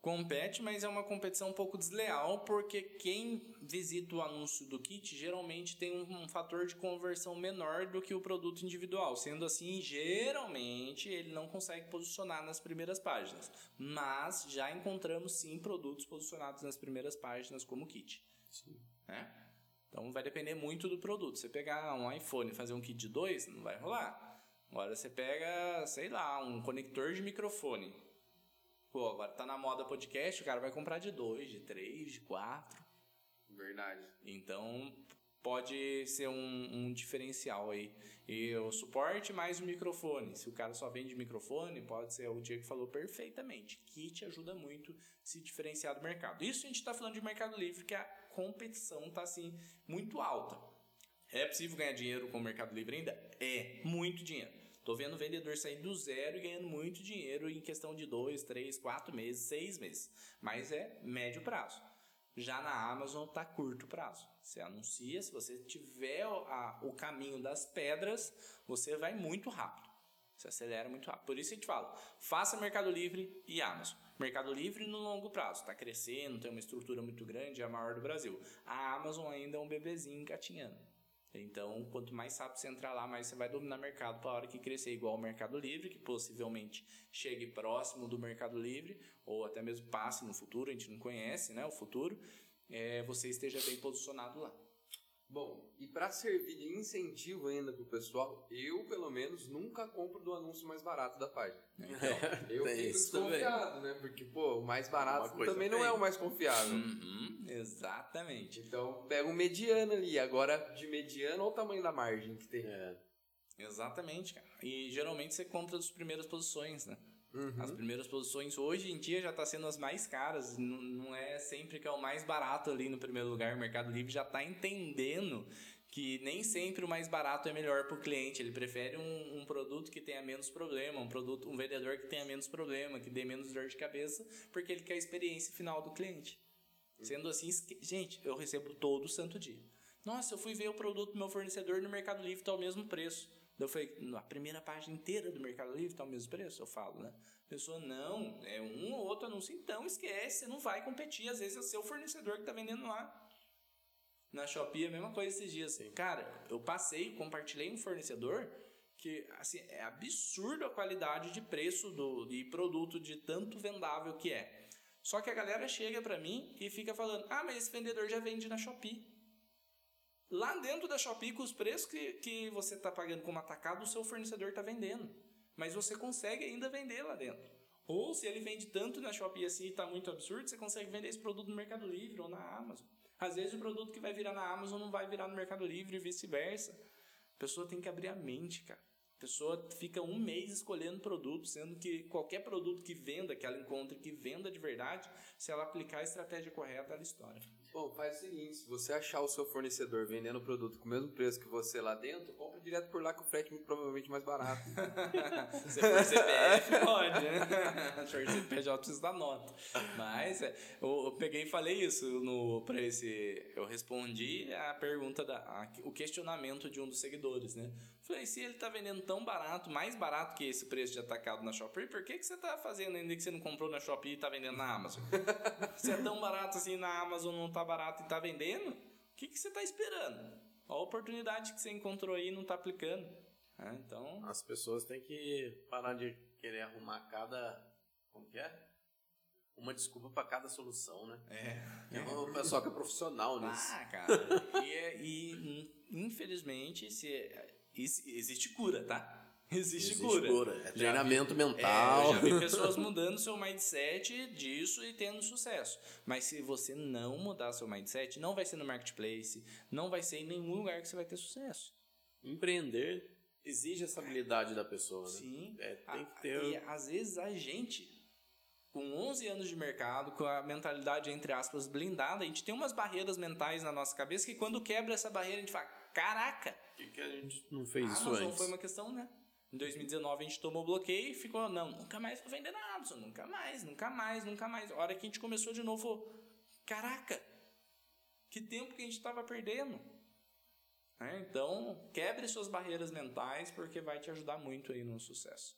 S1: Compete, mas é uma competição um pouco desleal, porque quem visita o anúncio do kit geralmente tem um, um, fator de conversão menor do que o produto individual. Sendo assim, geralmente ele não consegue posicionar nas primeiras páginas. Mas já encontramos sim produtos posicionados nas primeiras páginas como kit. Sim. Né? Então vai depender muito do produto. Você pegar um iPhone e fazer um kit de dois, não vai rolar. Agora você pega, sei lá, um conector de microfone Pô, agora tá na moda podcast, o cara vai comprar de dois, de três, de quatro.
S2: Verdade.
S1: Então pode ser um, um diferencial aí. E o suporte mais o microfone. Se o cara só vende microfone, pode ser o Diego falou perfeitamente. Kit ajuda muito se diferenciar do mercado. Isso a gente está falando de Mercado Livre, que a competição está assim muito alta. É possível ganhar dinheiro com o Mercado Livre ainda? É, muito dinheiro. Tô vendo vendedor sair do zero e ganhando muito dinheiro em questão de dois, três, quatro meses, seis meses. Mas é médio prazo. Já na Amazon tá curto prazo. Você anuncia, se você tiver a, o caminho das pedras, você vai muito rápido. Você acelera muito rápido. Por isso a gente fala, faça Mercado Livre e Amazon. Mercado Livre no longo prazo, está crescendo, tem uma estrutura muito grande, é a maior do Brasil. A Amazon ainda é um bebezinho engatinhando. Então, quanto mais rápido você entrar lá, mais você vai dominar o mercado para a hora que crescer, igual o Mercado Livre, que possivelmente chegue próximo do Mercado Livre, ou até mesmo passe no futuro, a gente não conhece né, o futuro, é, você esteja bem posicionado lá.
S2: Bom, e para servir de incentivo ainda para o pessoal, eu, pelo menos, nunca compro do anúncio mais barato da página. Então, eu fico desconfiado, né? Porque, pô, o mais barato também não é o mais confiável.
S1: Uhum, exatamente.
S2: Então, pega um mediano ali. Agora, de mediano, olha o tamanho da margem que tem.
S1: É. Exatamente, cara. E geralmente você compra as primeiras posições, né? Uhum. As primeiras posições hoje em dia já está sendo as mais caras, não, não é sempre que é o mais barato ali no primeiro lugar. O Mercado Livre já está entendendo que nem sempre o mais barato é melhor para o cliente. Ele prefere um, um, produto que tenha menos problema, um produto, um vendedor que tenha menos problema, que dê menos dor de cabeça, porque ele quer a experiência final do cliente. Uhum. Sendo assim, gente, eu recebo todo santo dia. Nossa, eu fui ver o produto do meu fornecedor no Mercado Livre, está ao mesmo preço. Eu falei, a primeira página inteira do Mercado Livre está ao mesmo preço? Eu falo, né? A pessoa, não, é um ou outro anúncio. Então, esquece, você não vai competir. Às vezes é o seu fornecedor que está vendendo lá. Na Shopee, a mesma coisa esses dias. Sim. Cara, eu passei, compartilhei um fornecedor que, assim, é absurdo a qualidade de preço do, de produto, de tanto vendável que é. Só que a galera chega para mim e fica falando, ah, mas esse vendedor já vende na Shopee lá dentro da Shopee os preços que, que você está pagando como atacado, o seu fornecedor está vendendo. Mas você consegue ainda vender lá dentro. Ou se ele vende tanto na Shopee assim e está muito absurdo, você consegue vender esse produto no Mercado Livre ou na Amazon. Às vezes o produto que vai virar na Amazon não vai virar no Mercado Livre e vice-versa. A pessoa tem que abrir a mente, cara. A pessoa fica um mês escolhendo produto, sendo que qualquer produto que venda, que ela encontre que venda de verdade, se ela aplicar a estratégia correta, ela estoura.
S2: Bom, faz o seguinte, se você achar o seu fornecedor vendendo o produto com o mesmo preço que você lá dentro, compra direto por lá com o frete muito provavelmente mais barato.
S1: Se for CPF, pode, né? Se for CPF, já precisa da nota. Mas é, eu, eu peguei e falei isso no, pra esse. Eu respondi a pergunta, da, a- o questionamento de um dos seguidores, né? Falei, se ele tá vendendo tão barato, mais barato que esse preço de atacado na Shopee, por que, que você tá fazendo ainda que você não comprou na Shopee e tá vendendo na Amazon? se é tão barato assim na Amazon, não tá barato e tá vendendo, o que, que você tá esperando? A oportunidade que você encontrou aí e não tá aplicando. É, então,
S3: As pessoas têm que parar de querer arrumar cada. Como que é? Uma desculpa pra cada solução, né?
S1: é.
S3: Tem o pessoal que é profissional nisso.
S1: Ah, cara. e, é- e, infelizmente se, is- existe cura, tá? Existe,
S3: Existe
S1: cura.
S3: cura. É treinamento
S1: vi-
S3: mental.
S1: É, já vi pessoas mudando seu mindset disso e tendo sucesso. Mas se você não mudar seu mindset, não vai ser no marketplace, não vai ser em nenhum lugar que você vai ter sucesso.
S3: Empreender exige essa habilidade da pessoa, né?
S1: Sim.
S3: É, tem que ter.
S1: E às vezes a gente, com 11 anos de mercado, com a mentalidade, entre aspas, blindada, a gente tem umas barreiras mentais na nossa cabeça que quando quebra essa barreira a gente fala, caraca,
S3: Por que, que a gente não fez
S1: a
S3: isso
S1: Amazon
S3: antes?
S1: foi uma questão, né? Em 2019 a gente tomou bloqueio e ficou, não, nunca mais vou vender na Amazon, nunca mais, nunca mais, nunca mais. A hora que a gente começou de novo, caraca, que tempo que a gente estava perdendo. É, então, quebre suas barreiras mentais porque vai te ajudar muito aí no sucesso.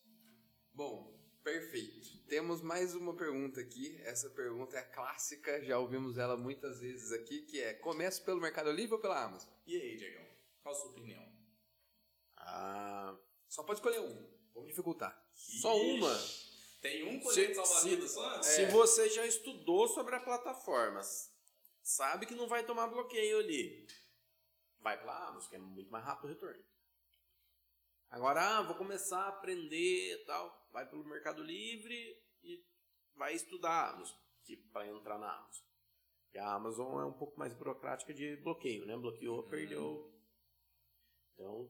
S2: Bom, perfeito. Temos mais uma pergunta aqui. Essa pergunta é clássica, já ouvimos ela muitas vezes aqui, que é: começo pelo Mercado Livre ou pela Amazon?
S1: E aí, Diego? Qual a sua opinião?
S3: Ah,
S2: Só pode escolher um. Vamos dificultar.
S3: só uma.
S1: Tem um colete salva-vidas
S3: se-
S1: só?
S3: se você já estudou sobre a plataforma, sabe que não vai tomar bloqueio ali, vai pra Amazon, que é muito mais rápido o retorno. Agora, ah, vou começar a aprender e tal, vai pelo Mercado Livre e vai estudar a Amazon, tipo, para entrar na Amazon. E a Amazon é um pouco mais burocrática de bloqueio, né? Bloqueou, perdeu. Então,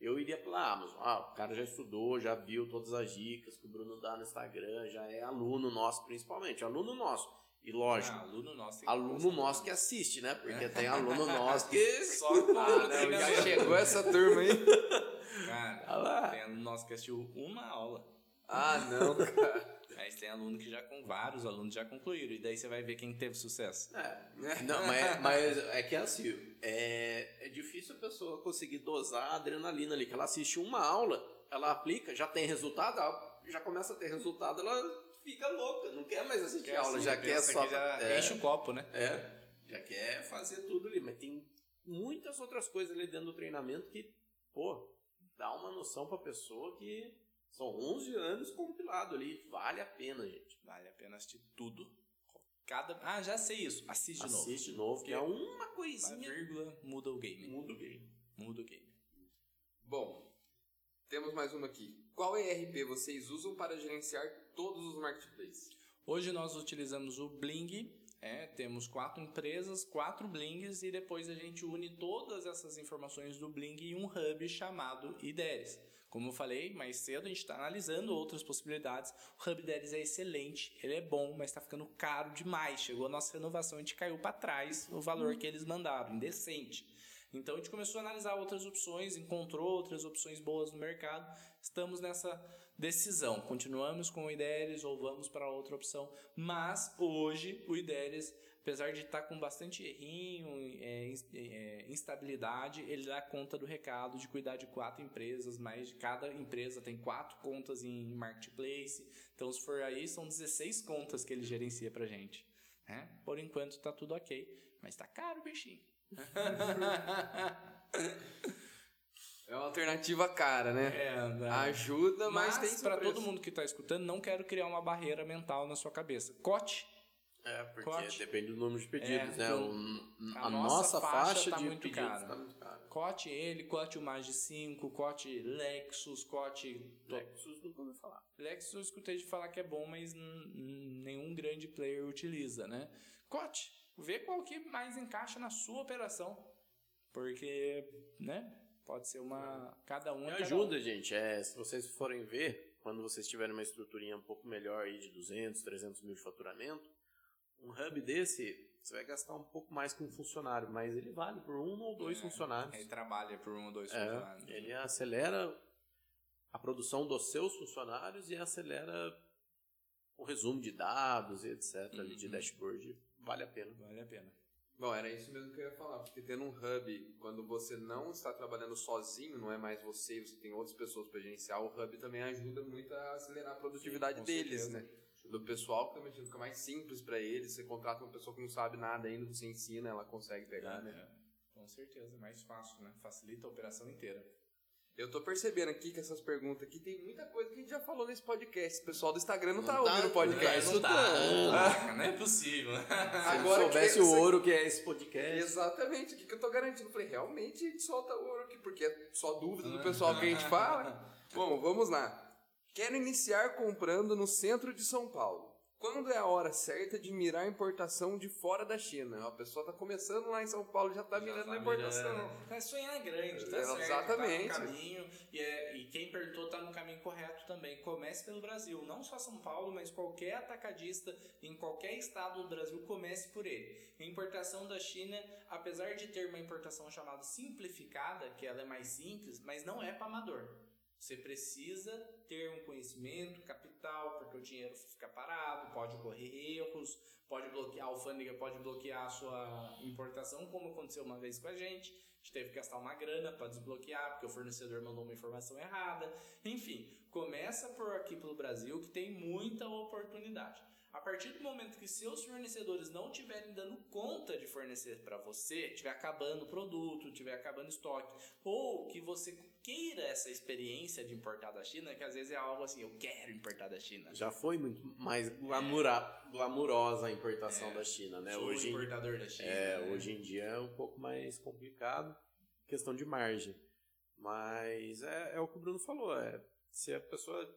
S3: eu iria pela Amazon. Ah, o cara já estudou, já viu todas as dicas que o Bruno dá no Instagram, já é aluno nosso, principalmente. Aluno nosso. E lógico,
S1: Ah, aluno nosso.
S3: aluno nosso que assiste, né? Porque tem aluno nosso que.
S1: Só
S2: Ah, não, já chegou essa turma aí.
S1: Cara,
S3: Ah lá.
S1: tem aluno nosso que assistiu uma aula.
S2: Ah, não, cara.
S1: Mas tem aluno que já com vários alunos já concluíram. E daí você vai ver quem teve sucesso.
S3: É, não, mas, mas é que é assim, é, é difícil a pessoa conseguir dosar a adrenalina ali, que ela assiste uma aula, ela aplica, já tem resultado, já começa a ter resultado, ela fica louca, não quer mais assistir aula,
S1: assim,
S3: já quer só...
S1: que já
S3: é,
S1: enche o copo, né?
S3: é, já quer fazer tudo ali, mas tem muitas outras coisas ali dentro do treinamento que, pô, dá uma noção pra pessoa que são 11 anos compilado ali, vale a pena, gente.
S1: Vale a pena assistir tudo. Cada... Ah, já sei isso. Assiste de novo.
S3: Assiste de novo, que é uma
S1: Uma
S3: coisinha...
S1: vírgula muda o game.
S3: Muda o game.
S1: Muda o game.
S2: Bom, temos mais uma aqui. Qual ERP vocês usam para gerenciar todos os marketplaces?
S1: Hoje nós utilizamos o Bling. É, temos quatro empresas, quatro Blings e depois a gente une todas essas informações do Bling em um hub chamado IDERES. Como eu falei mais cedo, a gente está analisando outras possibilidades. O Hub IDERES é excelente, ele é bom, mas está ficando caro demais. Chegou a nossa renovação, a gente caiu para trás o valor que eles mandaram, indecente. Então a gente começou a analisar outras opções, encontrou outras opções boas no mercado. Estamos nessa decisão. Continuamos com o IDERES ou vamos para outra opção. Mas hoje o IDERES, apesar de estar com bastante errinho, é, ins- é, instabilidade, ele dá conta do recado de cuidar de quatro empresas, mais de cada empresa tem quatro contas em marketplace. Então se for aí, são 16 contas que ele gerencia pra gente. né? Por enquanto tá tudo ok, mas tá caro o bichinho.
S2: É uma alternativa cara, né?
S1: É, né?
S2: Ajuda, mas,
S1: Mas,
S2: tem
S1: para todo mundo que está escutando, não quero criar uma barreira mental na sua cabeça. Cote,
S3: É, porque depende do número de pedidos,
S1: É,
S3: né? O-
S1: a
S3: a,
S1: nossa
S3: nossa,
S1: faixa
S3: faixa,
S1: tá
S3: de
S1: muito
S3: pedidos
S1: cara.
S3: tá muito cara.
S1: cote ele, cote o mais de 5, cote Lexus, cote.
S3: Lexus nunca ouvi falar.
S1: Lexus eu escutei de falar que é bom, mas nenhum grande player utiliza, né? Cote, vê qual que mais encaixa na sua operação. Porque, né? Pode ser uma. Cada um
S3: Me
S1: é
S3: ajuda, gente. É, se vocês forem ver, quando vocês tiverem uma estruturinha um pouco melhor aí de 200, 300 mil de faturamento, um hub desse você vai gastar um pouco mais com um funcionário, mas ele vale por um ou dois
S1: É,
S3: funcionários.
S1: Ele trabalha por um ou dois
S3: É,
S1: funcionários.
S3: ele acelera a produção dos seus funcionários e acelera o resumo de dados e etc. ali de
S1: Uhum.
S3: dashboard. Vale a pena.
S1: Vale a pena.
S2: Bom, era isso mesmo que eu ia falar, porque tendo um hub, quando você não está trabalhando sozinho, não é mais você, você tem outras pessoas para gerenciar, o hub também ajuda muito a acelerar a produtividade
S1: com
S2: deles,
S1: certeza.
S2: né? Do pessoal, que também fica mais simples para eles, você contrata uma pessoa que não sabe nada ainda, você ensina, ela consegue pegar, né?
S1: É, com certeza, é mais fácil, né? Facilita a operação inteira.
S2: Eu tô percebendo aqui que essas perguntas aqui tem muita coisa que a gente já falou nesse podcast. O pessoal do Instagram não,
S3: Não
S2: tá,
S3: tá-
S2: ouvindo o podcast.
S3: não tá.
S1: Ah, não é possível.
S3: Se
S2: Agora
S3: ele soubesse
S2: que
S3: o
S2: você-
S3: ouro que é esse podcast.
S2: Exatamente, o que, que eu tô garantindo? Eu falei, realmente a gente solta ouro aqui, porque é só dúvida do pessoal que a gente fala. Bom, vamos lá. Quero iniciar comprando no centro de São Paulo. Quando é a hora certa de mirar a importação de fora da China? A pessoa tá começando lá em São Paulo, já tá mirando na importação.
S1: É sonhar grande, tá
S2: É,
S1: certo.
S2: exatamente.
S1: Tá no caminho. E, é- e quem perguntou tá no caminho correto também. Comece pelo Brasil. Não só São Paulo, mas qualquer atacadista em qualquer estado do Brasil, comece por ele. A importação da China, apesar de ter uma importação chamada simplificada, que ela é mais simples, mas não é para amador. Você precisa ter um conhecimento, capital, porque o dinheiro fica parado, pode ocorrer erros, pode bloquear, a alfândega pode bloquear a sua importação, como aconteceu uma vez com a gente. A gente teve que gastar uma grana para desbloquear, porque o fornecedor mandou uma informação errada. Enfim, começa por aqui pelo Brasil, que tem muita oportunidade. A partir do momento que seus fornecedores não estiverem dando conta de fornecer para você, estiver acabando o produto, estiver acabando estoque, ou que você queira essa experiência de importar da China, que às vezes é algo assim, eu quero importar da China.
S3: Já foi muito mais glamura, glamurosa a importação
S1: É.
S3: da China, né? Hoje,
S1: importador da China.
S3: é,
S1: né?
S3: hoje em dia é um pouco mais complicado, questão de margem. Mas é, é o que o Bruno falou, é se a pessoa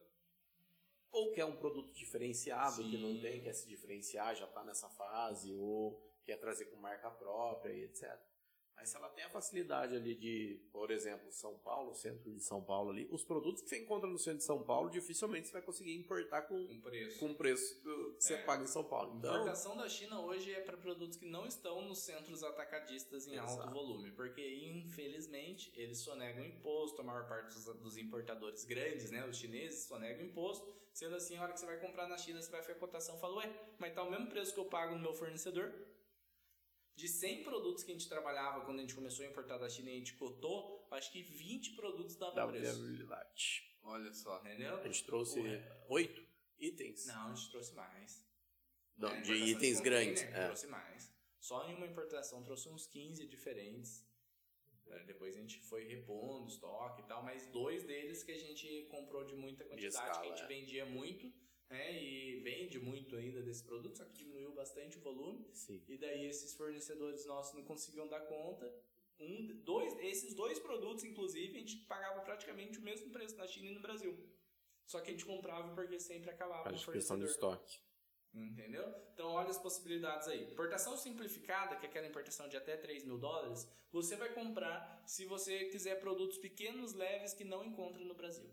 S3: ou quer um produto diferenciado que não
S1: Sim.
S3: tem, quer se diferenciar, já está nessa fase, ou quer trazer com marca própria e etc. Mas se ela tem a facilidade ali de, por exemplo, São Paulo, centro de São Paulo ali, os produtos que você encontra no centro de São Paulo, dificilmente você vai conseguir importar com,
S1: um preço.
S3: com preço que você
S1: É.
S3: paga em São Paulo.
S1: A
S3: Então,
S1: importação da China hoje é para produtos que não estão nos centros atacadistas em alto
S3: Exato.
S1: volume, porque infelizmente eles sonegam imposto, a maior parte dos, dos importadores grandes, né, os chineses sonegam imposto, sendo assim, a hora que você vai comprar na China, você vai ver a cotação e fala, ué, mas tá o mesmo preço que eu pago no meu fornecedor? De 100 produtos que a gente trabalhava quando a gente começou a importar da China e a gente cotou, acho que 20 produtos davam
S3: dá
S1: preço.
S3: viabilidade.
S2: Olha só.
S1: Entendeu?
S3: A gente trouxe oito itens
S1: Não, a gente trouxe mais.
S3: Não,
S1: É,
S3: de itens
S1: container,
S3: grandes. é.
S1: Trouxe mais. Só em uma importação trouxe uns 15 diferentes. É, Depois a gente foi repondo estoque e tal, mas dois deles que a gente comprou de muita quantidade,
S3: escala,
S1: que a gente
S3: é.
S1: vendia muito, né? E vende muito ainda desse produto, só que diminuiu bastante o volume.
S3: Sim.
S1: E daí esses fornecedores nossos não conseguiam dar conta. Um, dois, esses dois produtos, inclusive, a gente pagava praticamente o mesmo preço na China e no Brasil. Só que a gente comprava porque sempre acabava no
S3: questão de
S1: fornecedor.
S3: estoque.
S1: Entendeu? Então, olha as possibilidades aí. Importação simplificada, que é aquela importação de até 3 mil dólares, você vai comprar se você quiser produtos pequenos, leves, que não encontra no Brasil.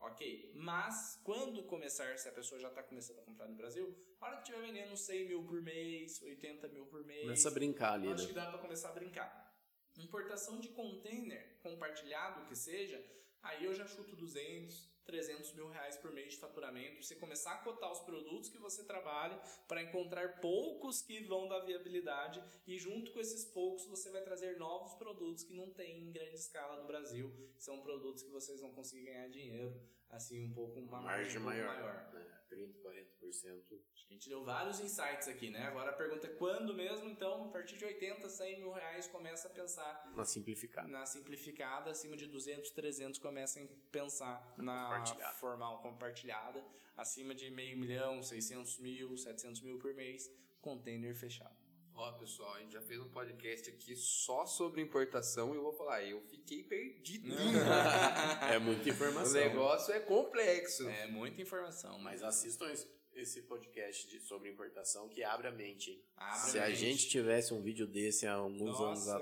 S1: Ok? Mas, quando começar, se a pessoa já está começando a comprar no Brasil, a hora que estiver vendendo 100 mil por mês, 80 mil por mês,
S3: Começa a brincar ali,
S1: acho
S3: né?
S1: que dá para começar a brincar. Importação de container compartilhado que seja, aí eu já chuto 200, 300 mil reais por mês de faturamento. Você começar a cotar os produtos que você trabalha para encontrar poucos que vão dar viabilidade e junto com esses poucos você vai trazer novos produtos que não tem em grande escala no Brasil. São produtos que vocês vão conseguir ganhar dinheiro assim um pouco uma
S3: Margem
S1: um
S3: maior.
S1: maior.
S3: né? 30, 40%.
S1: Acho que a gente deu vários insights aqui, né? Agora a pergunta é quando mesmo? Então, a partir de 80, 100 mil reais, começa a pensar
S3: Na simplificada.
S1: na simplificada. Acima de 200, 300, começa a pensar na
S3: Compartilhada.
S1: formal compartilhada. Acima de meio milhão, 600 mil, 700 mil por mês, container fechado.
S2: Ó, pessoal, a gente já fez um podcast aqui só sobre importação e eu vou falar, eu fiquei perdido.
S3: É muita
S2: o
S3: informação.
S2: negócio é complexo.
S1: É muita informação, mas
S3: assistam esse- esse podcast de- sobre importação que abre a mente.
S1: Abre
S3: Se
S1: a mente.
S3: gente tivesse um vídeo desse há alguns
S1: Nossa,
S3: anos
S1: é.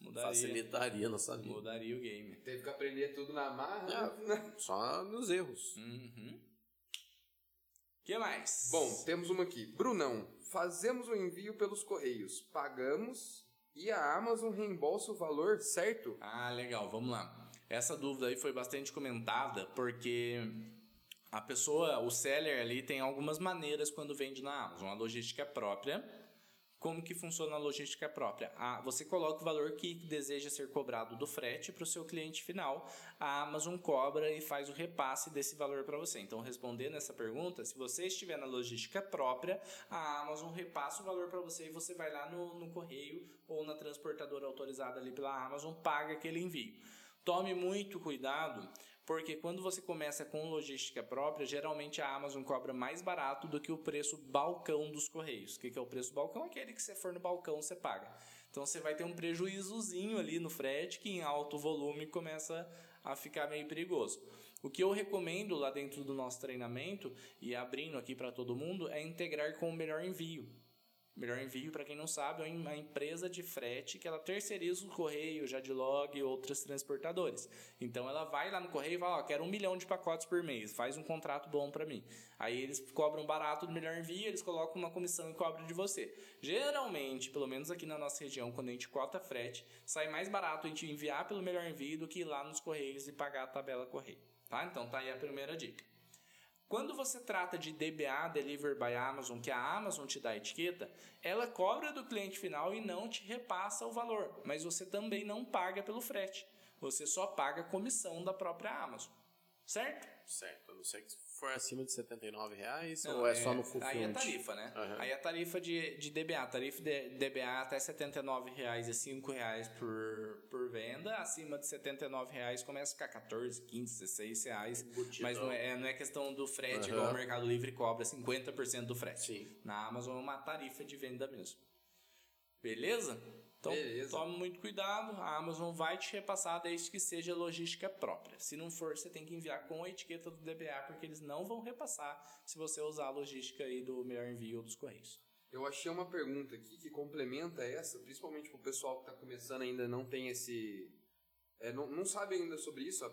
S1: Mudaria.
S3: facilitaria a nossa vida.
S1: mudaria o game.
S2: Teve que aprender tudo na marra. né?
S3: Só nos erros.
S1: Uhum. que mais?
S2: Bom, temos uma aqui. Brunão, fazemos o envio pelos correios, pagamos e a Amazon reembolsa o valor, certo?
S1: Ah, legal, vamos lá. Essa dúvida aí foi bastante comentada porque a pessoa, o seller ali tem algumas maneiras quando vende na Amazon, a logística é própria. Como que funciona a logística própria? Ah, você coloca o valor que deseja ser cobrado do frete para o seu cliente final. A Amazon cobra e faz o repasse desse valor para você. Então, respondendo essa pergunta, se você estiver na logística própria, a Amazon repassa o valor para você e você vai lá no, no correio ou na transportadora autorizada ali pela Amazon, paga aquele envio. Tome muito cuidado, porque quando você começa com logística própria, geralmente a Amazon cobra mais barato do que o preço balcão dos correios. O que é o preço balcão? Aquele que você for no balcão você paga. Então você vai ter um prejuízozinho ali no frete que em alto volume começa a ficar meio perigoso. O que eu recomendo lá dentro do nosso treinamento e abrindo aqui para todo mundo é integrar com o melhor envio. Melhor Envio, para quem não sabe, é uma empresa de frete que ela terceiriza o correio, Jadlog e outros transportadores. Então ela vai lá no correio e fala: Ó, quero um milhão de pacotes por mês, faz um contrato bom para mim. Aí eles cobram barato do Melhor Envio, eles colocam uma comissão e cobram de você. Geralmente, pelo menos aqui na nossa região, quando a gente cota frete, sai mais barato a gente enviar pelo Melhor Envio do que ir lá nos correios e pagar a tabela correio. Tá? Então tá aí a primeira dica. Quando você trata de DBA, Deliver by Amazon, que a Amazon te dá a etiqueta, ela cobra do cliente final e não te repassa o valor, mas você também não paga pelo frete. Você só paga a comissão da própria Amazon. Certo?
S3: Certo. Eu não sei que for acima de 79 reais não, ou é, é, só no fulfillment?
S1: Aí é tarifa, né? Uhum. Aí a tarifa de, de DBA. Tarifa de DBA até 79 reais e 5 reais por, por venda. Acima de 79 reais começa a ficar 14, 15, 16 reais. Mas não é, não é questão do frete, uhum. igual o Mercado Livre cobra 50% do frete. Sim. Na Amazon é uma tarifa de venda mesmo. Beleza? Então, Beleza. tome muito cuidado, a Amazon vai te repassar desde que seja logística própria. Se não for, você tem que enviar com a etiqueta do DBA, porque eles não vão repassar se você usar a logística aí do melhor envio dos correios.
S2: Eu achei uma pergunta aqui que complementa essa, principalmente para o pessoal que está começando ainda não tem esse... É, não, não sabe ainda sobre isso,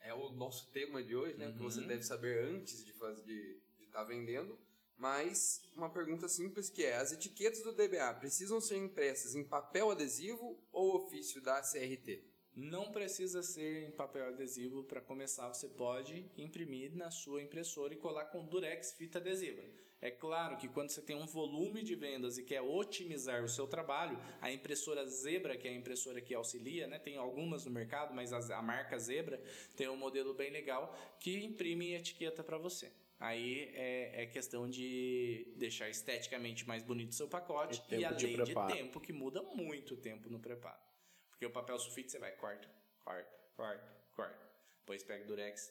S2: é o nosso tema de hoje, né? Uhum. Que você deve saber antes de estar de, de tá vendendo mas uma pergunta simples que é: as etiquetas do DBA precisam ser impressas em papel adesivo ou ofício da CRT?
S1: Não precisa ser em papel adesivo para começar, você pode imprimir na sua impressora e colar com durex fita adesiva. É claro que quando você tem um volume de vendas e quer otimizar o seu trabalho, a impressora Zebra, que é a impressora que auxilia, né, tem algumas no mercado, mas a marca Zebra tem um modelo bem legal que imprime etiqueta para você. Aí é, é, questão de deixar esteticamente mais bonito o seu pacote e, e além de, de, tempo, que muda muito o tempo no preparo. Porque o papel sulfite você vai corta, corta, corta, corta. Depois pega o durex,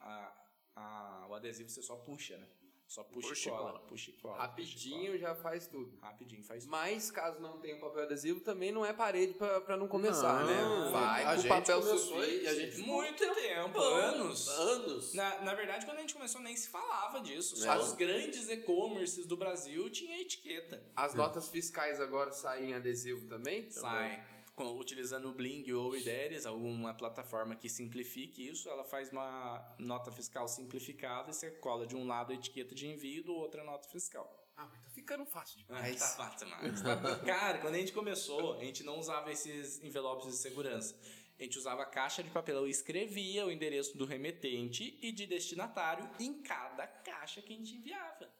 S1: a, a, o adesivo você só puxa, né? Só puxa, puxa e cola, puxa e cola.
S2: Rapidinho já faz tudo.
S1: Rapidinho faz tudo.
S2: Mas caso não tenha um papel adesivo, também não é parede pra, pra não começar, né? não, né? Vai a com papel sulfite.
S1: a gente muito tempo, anos. Anos. Na, na verdade, quando a gente começou, nem se falava disso. Só os grandes e-commerces do Brasil tinham etiqueta.
S2: As notas fiscais agora saem em adesivo também?
S1: Saem utilizando o Bling ou o IDERES, alguma plataforma que simplifique isso, ela faz uma nota fiscal simplificada e você cola de um lado a etiqueta de envio do outro a nota fiscal.
S2: Ah, mas tá ficando fácil demais.
S1: tá fácil demais. Cara, quando a gente começou, a gente não usava esses envelopes de segurança. A gente usava caixa de papelão e escrevia o endereço do remetente e de destinatário em cada caixa que a gente enviava.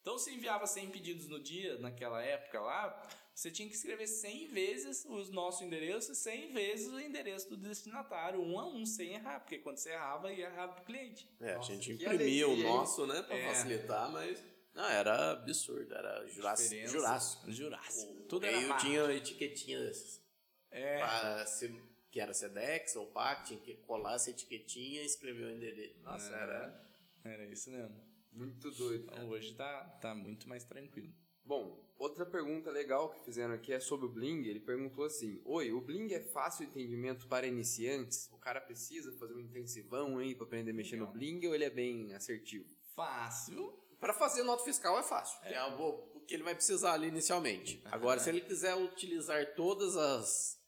S1: Então, se enviava 100 pedidos no dia, naquela época lá, você tinha que escrever 100 vezes o nosso endereço e 100 vezes o endereço do destinatário, um a um, sem errar, porque quando você errava, ia errar pro cliente.
S3: É, Nossa, a gente imprimia o nosso, né, pra é. facilitar, mas... Não, era absurdo, era Jurássico. Jurássico.
S1: Jurássico.
S3: Tudo era eu tinha etiquetinhas. É. Para se, que era Sedex ou PAC, tinha que colar essa etiquetinha e escrever o endereço.
S1: Nossa, é. era... Era isso mesmo.
S2: Muito doido.
S1: Então, hoje tá, tá muito mais tranquilo.
S2: Bom, outra pergunta legal que fizeram aqui é sobre o Bling. Ele perguntou assim: Oi, o Bling é fácil entendimento para iniciantes? O cara precisa fazer um intensivão aí para aprender a mexer no Bling ou ele é bem assertivo?
S1: Fácil.
S3: Para fazer nota fiscal é fácil. É, é o que ele vai precisar ali inicialmente. Agora, se ele quiser utilizar todas as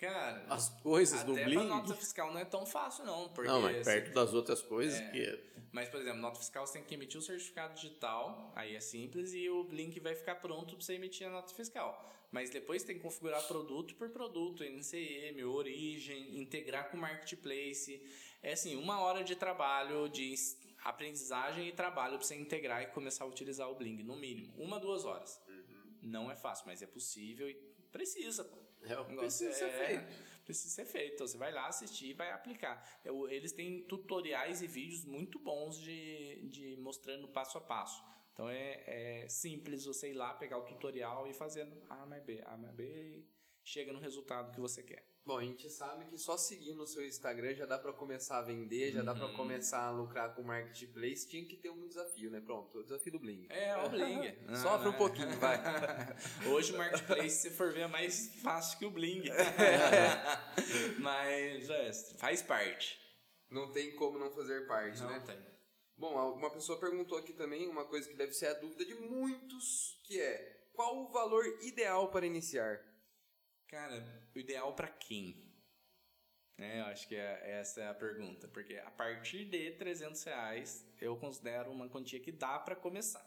S1: Cara,
S3: as coisas do
S1: pra nota fiscal não é tão fácil, não. Porque
S3: Não, mas perto
S1: você-
S3: das outras coisas
S1: É.
S3: que.
S1: Mas, por exemplo, nota fiscal você tem que emitir o certificado digital, aí é simples, e o Blink vai ficar pronto para você emitir a nota fiscal. Mas depois tem que configurar produto por produto, NCM, origem, integrar com o marketplace. É assim, uma hora de trabalho, de aprendizagem e trabalho para você integrar e começar a utilizar o Blink, no mínimo. Uma, duas horas. Não é fácil, mas é possível e precisa, pô.
S3: É,
S1: negócio
S3: precisa ser
S1: é-
S3: feito.
S1: Precisa ser feito. Então você vai lá assistir e vai aplicar. Eu- eles têm tutoriais e vídeos muito bons de, de mostrando passo a passo. Então é, é simples você ir lá, pegar o tutorial e fazendo A mais B, A mais B chega no resultado que você quer.
S2: Bom, a gente sabe que só seguindo o seu Instagram já dá pra começar a vender, já dá pra
S1: Uhum.
S2: começar a lucrar com o marketplace. Tinha que ter um desafio, né? Pronto, o desafio do Bling.
S1: É, o Bling.
S2: Sofre um pouquinho, vai.
S1: Hoje o Marketplace, se for ver, é mais fácil que o Bling. Mas é, faz parte.
S2: Não tem como não fazer parte, né?
S1: tem.
S2: Bom, uma pessoa perguntou aqui também uma coisa que deve ser a dúvida de muitos, que é qual o valor ideal para iniciar?
S1: Cara, o ideal pra quem? É, eu acho que é- essa é a pergunta. Porque a partir de 300 reais, eu considero uma quantia que dá pra começar.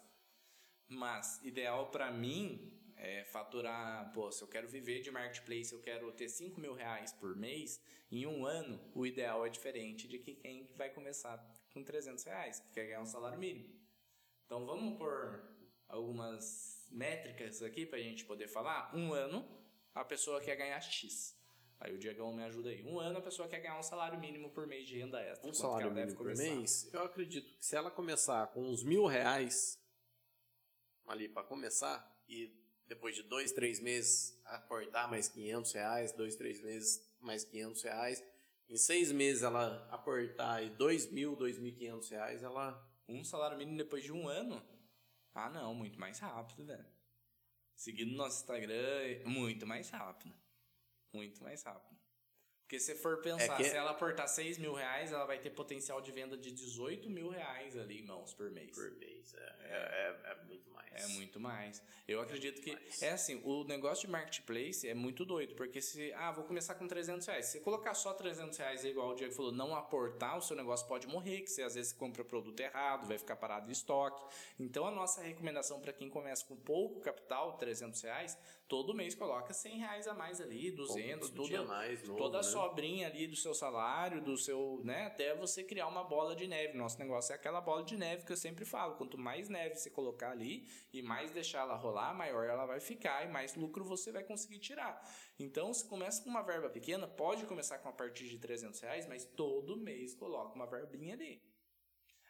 S1: Mas, ideal pra mim é faturar... Pô, se eu quero viver de marketplace, eu quero ter 5 mil reais por mês, em um ano, o ideal é diferente de que quem vai começar com 300 reais, que quer ganhar um salário mínimo. Então, vamos por algumas métricas aqui pra gente poder falar. Um ano, a pessoa quer ganhar X. Aí o Diegão me ajuda aí. Um ano a pessoa quer ganhar um salário mínimo por mês de renda extra.
S3: Um salário mínimo por mês, eu acredito que se ela começar com uns mil reais ali para começar e depois de dois, três meses aportar mais 500 reais, dois, três meses mais 500 reais, em seis meses ela aportar aí dois mil, dois mil e quinhentos reais, ela
S1: Um salário mínimo depois de um ano? Ah, não, muito mais rápido, velho. Seguindo nosso Instagram, muito mais rápido. Muito mais rápido. Porque se for pensar,
S3: É que-
S1: se ela aportar 6 mil reais, ela vai ter potencial de venda de 18 mil reais ali em mãos por mês.
S3: por mês é, é, é- é muito mais.
S1: É muito mais. Eu acredito que.
S3: mais.
S1: É assim, o negócio de marketplace é muito doido, porque se. Ah, vou começar com 300 reais. Se você colocar só 300 reais, é igual o Diego falou, não aportar, o seu negócio pode morrer, que você às vezes compra produto errado, vai ficar parado em estoque. Então a nossa recomendação para quem começa com pouco capital, 300 reais, todo mês coloca 100 reais a mais ali, 200,
S3: todo
S1: tudo.
S3: dia mais novo,
S1: toda
S3: né?
S1: Sobrinha ali do seu salário, do seu, né, até você criar uma bola de neve. Nosso negócio é aquela bola de neve que eu sempre falo, quanto mais neve você colocar ali e mais deixar ela rolar, maior ela vai ficar e mais lucro você vai conseguir tirar. Então, se começa com uma verba pequena, pode começar com a partir de 300 reais, mas todo mês coloca uma verbinha ali.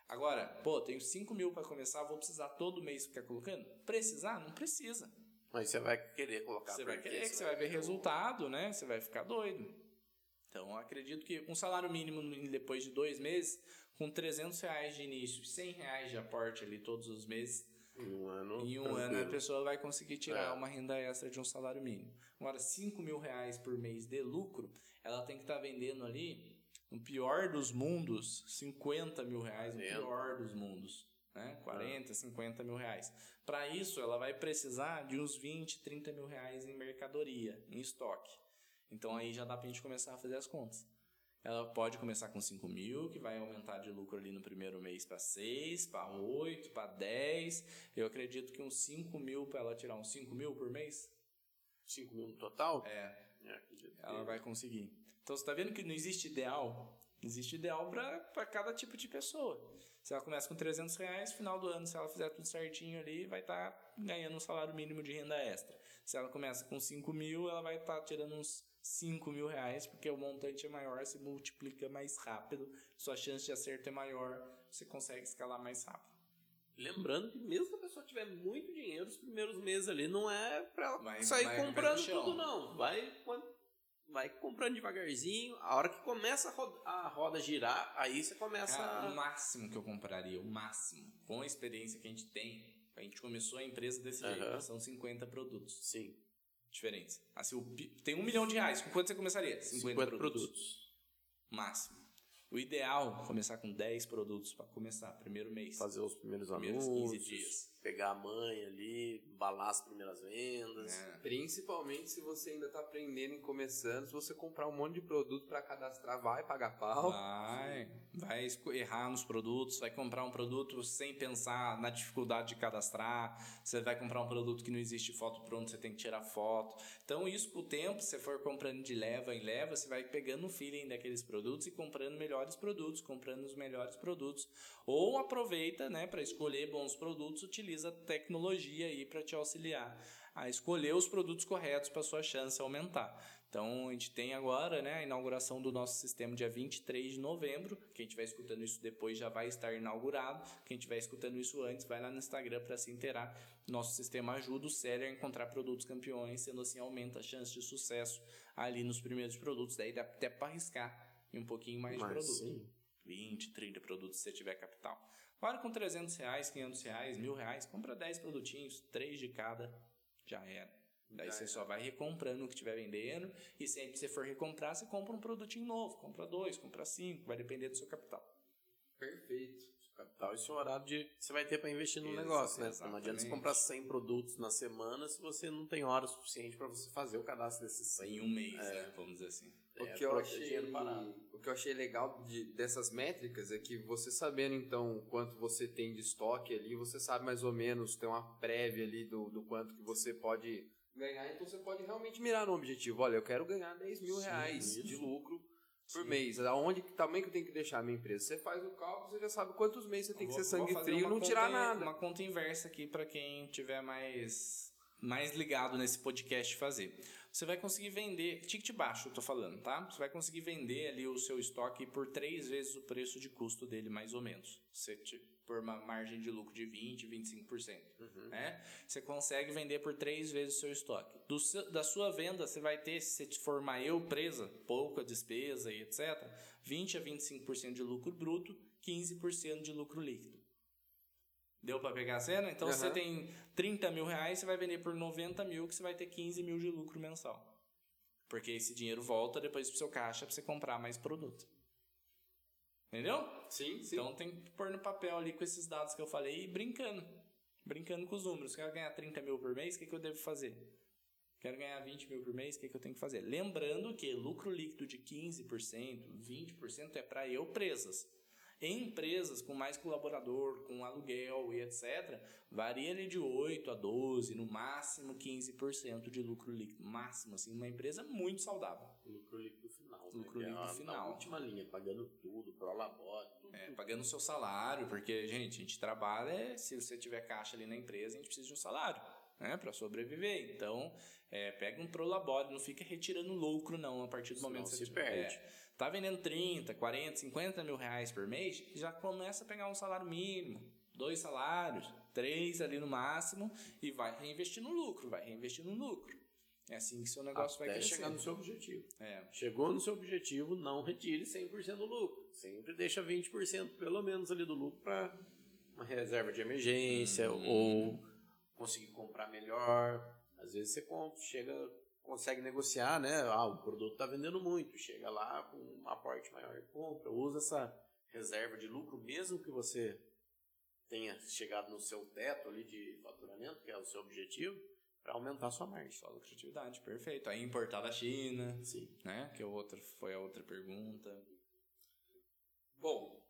S1: Agora, pô, tenho 5 mil para começar, vou precisar todo mês ficar colocando? Precisar? Não precisa.
S3: Mas você vai querer colocar
S1: Você vai querer, que você vai ver resultado, né? Você vai ficar doido. Então, acredito que um salário mínimo depois de dois meses, com 300 reais de início e 100 reais de aporte ali todos os meses,
S3: Em um ano.
S1: em um ano a pessoa vai conseguir tirar
S3: É.
S1: uma renda extra de um salário mínimo. Agora, 5 mil reais por mês de lucro, ela tem que estar vendendo ali, no pior dos mundos, 50 mil reais, no
S3: Vendo.
S1: pior dos mundos. Né? 40, 50 mil reais. Para isso, ela vai precisar de uns 20, 30 mil reais em mercadoria, em estoque. Então aí já dá pra gente começar a fazer as contas. Ela pode começar com 5 mil, que vai aumentar de lucro ali no primeiro mês para 6, para 8, para 10. Eu acredito que uns 5 mil para ela tirar uns 5 mil por mês,
S3: 5 mil no total?
S1: é,
S3: É,
S1: ela vai conseguir. Então você tá vendo que não existe ideal? Existe ideal para cada tipo de pessoa. Se ela começa com 300 reais, final do ano, se ela fizer tudo certinho ali, vai estar ganhando um salário mínimo de renda extra. Se ela começa com 5 mil, ela vai estar tirando uns 5 mil reais, porque o montante é maior, se multiplica mais rápido, sua chance de acerto é maior, você consegue escalar mais rápido.
S3: Lembrando que mesmo se a pessoa tiver muito dinheiro, os primeiros meses ali não é pra ela
S1: Vai-
S3: sair
S1: vai-
S3: comprando tudo, não. Vai, vai comprando devagarzinho. A hora que começa a roda, a roda girar, aí você começa
S1: Cara, o
S3: a...
S1: máximo que eu compraria, o máximo, com a experiência que a gente tem, a gente começou a empresa desse
S3: Aham.
S1: jeito, são 50 produtos.
S3: Sim,
S1: diferentes. Assim, o tem um milhão de reais, com quanto você começaria? 50,
S3: 50
S1: produtos.
S3: produtos.
S1: Máximo. O ideal é começar com 10 produtos para começar, primeiro mês.
S3: Fazer os primeiros
S1: primeiros
S3: anúncios.
S1: 15 dias.
S3: Pegar a mãe ali, balar as primeiras vendas.
S2: É. Principalmente se você ainda está aprendendo e começando, se você comprar um monte de produto para cadastrar, vai pagar pau.
S1: Vai, vai errar nos produtos, vai comprar um produto sem pensar na dificuldade de cadastrar, você vai comprar um produto que não existe foto pronto, você tem que tirar foto. Então isso com o tempo, se você for comprando de leva em leva, você vai pegando o feeling daqueles produtos e comprando melhores produtos, comprando os melhores produtos. Ou aproveita, né, para escolher bons produtos, utiliza utiliza tecnologia aí para te auxiliar a escolher os produtos corretos para sua chance aumentar. Então, a gente tem agora né, a inauguração do nosso sistema dia 23 de novembro. Quem estiver escutando isso depois já vai estar inaugurado. Quem estiver escutando isso antes, vai lá no Instagram para se inteirar. Nosso sistema ajuda o seller a encontrar produtos campeões, sendo assim aumenta a chance de sucesso ali nos primeiros produtos. Daí dá até para arriscar em um pouquinho mais Mas, de produto. Sim. 20, 30 produtos se você tiver capital. Agora com 300 reais, 500 reais, mil reais, compra 10 produtinhos, 3 de cada, já era. Daí já você é. só vai recomprando o que estiver vendendo e sempre que você for recomprar, você compra um produtinho novo, compra dois, compra cinco, vai depender do seu capital.
S2: Perfeito.
S3: Capital e seu horário de você vai ter para investir no negócio, né? Não adianta você comprar 100 produtos na semana se você não tem hora suficiente para você fazer o cadastro desses 100.
S1: Em um mês, é. né? Vamos dizer assim.
S2: O, é, que eu achei, o que eu achei legal de, dessas métricas é que você sabendo então quanto você tem de estoque ali, você sabe mais ou menos, tem uma prévia ali do, do quanto que você pode ganhar, então você pode realmente mirar no objetivo. Olha, eu quero ganhar 10 mil Sim, reais isso. de lucro por Sim. mês. Aonde tamanho que eu tenho que deixar a minha empresa? Você faz o cálculo, você já sabe quantos meses você tem que vou, ser sangue frio e não tirar nada.
S1: Uma conta inversa aqui para quem tiver mais mais ligado nesse podcast fazer você vai conseguir vender, ticket baixo eu tô falando, tá? Você vai conseguir vender ali o seu estoque por três vezes o preço de custo dele, mais ou menos. Você por uma margem de lucro de 20, 25%. Uhum. Né? Você consegue vender por três vezes o seu estoque. Do, da sua venda, você vai ter, se você formar eu presa, pouca despesa e etc., 20 a 25% de lucro bruto, 15% de lucro líquido. Deu para pegar a cena? Então, uhum. se você tem 30 mil reais, você vai vender por 90 mil, que você vai ter 15 mil de lucro mensal. Porque esse dinheiro volta depois pro seu caixa para você comprar mais produto. Entendeu?
S2: Sim, sim.
S1: Então tem que pôr no papel ali com esses dados que eu falei e brincando. Brincando com os números. Quero ganhar 30 mil por mês, o que, que eu devo fazer? Quero ganhar 20 mil por mês, o que, que eu tenho que fazer? Lembrando que lucro líquido de 15%, 20% é para eu presas. Em empresas com mais colaborador, com aluguel e etc., varia ali de 8 a 12, no máximo 15% de lucro líquido. Máximo, assim, uma empresa muito saudável.
S3: Lucro líquido final.
S1: Lucro né? líquido é final.
S3: Na última linha, pagando tudo, pro labore,
S1: tudo. É, pagando o seu salário, porque, gente, a gente trabalha, se você tiver caixa ali na empresa, a gente precisa de um salário. Né, para sobreviver. Então, é, pega um prolabore, não fica retirando lucro, não, a partir do Senão momento que
S3: você se perde.
S1: É, Tá vendendo 30, 40, 50 mil reais por mês, já começa a pegar um salário mínimo, dois salários, três ali no máximo, e vai reinvestir no lucro, vai reinvestir no lucro. É assim que seu negócio
S3: Até
S1: vai crescer.
S3: chegar no seu objetivo.
S1: É.
S3: Chegou no seu objetivo, não retire 100% do lucro. Sempre deixa 20% pelo menos ali do lucro para uma reserva de emergência uhum. ou conseguir comprar melhor. Às vezes você compra, chega consegue negociar, né? Ah, o produto está vendendo muito, chega lá com um aporte maior e compra, usa essa reserva de lucro, mesmo que você tenha chegado no seu teto ali de faturamento, que é o seu objetivo, para aumentar a sua margem.
S1: Sua lucratividade, perfeito. Aí importar da China,
S3: Sim.
S1: né? Que é outra, foi a outra pergunta.
S2: Bom,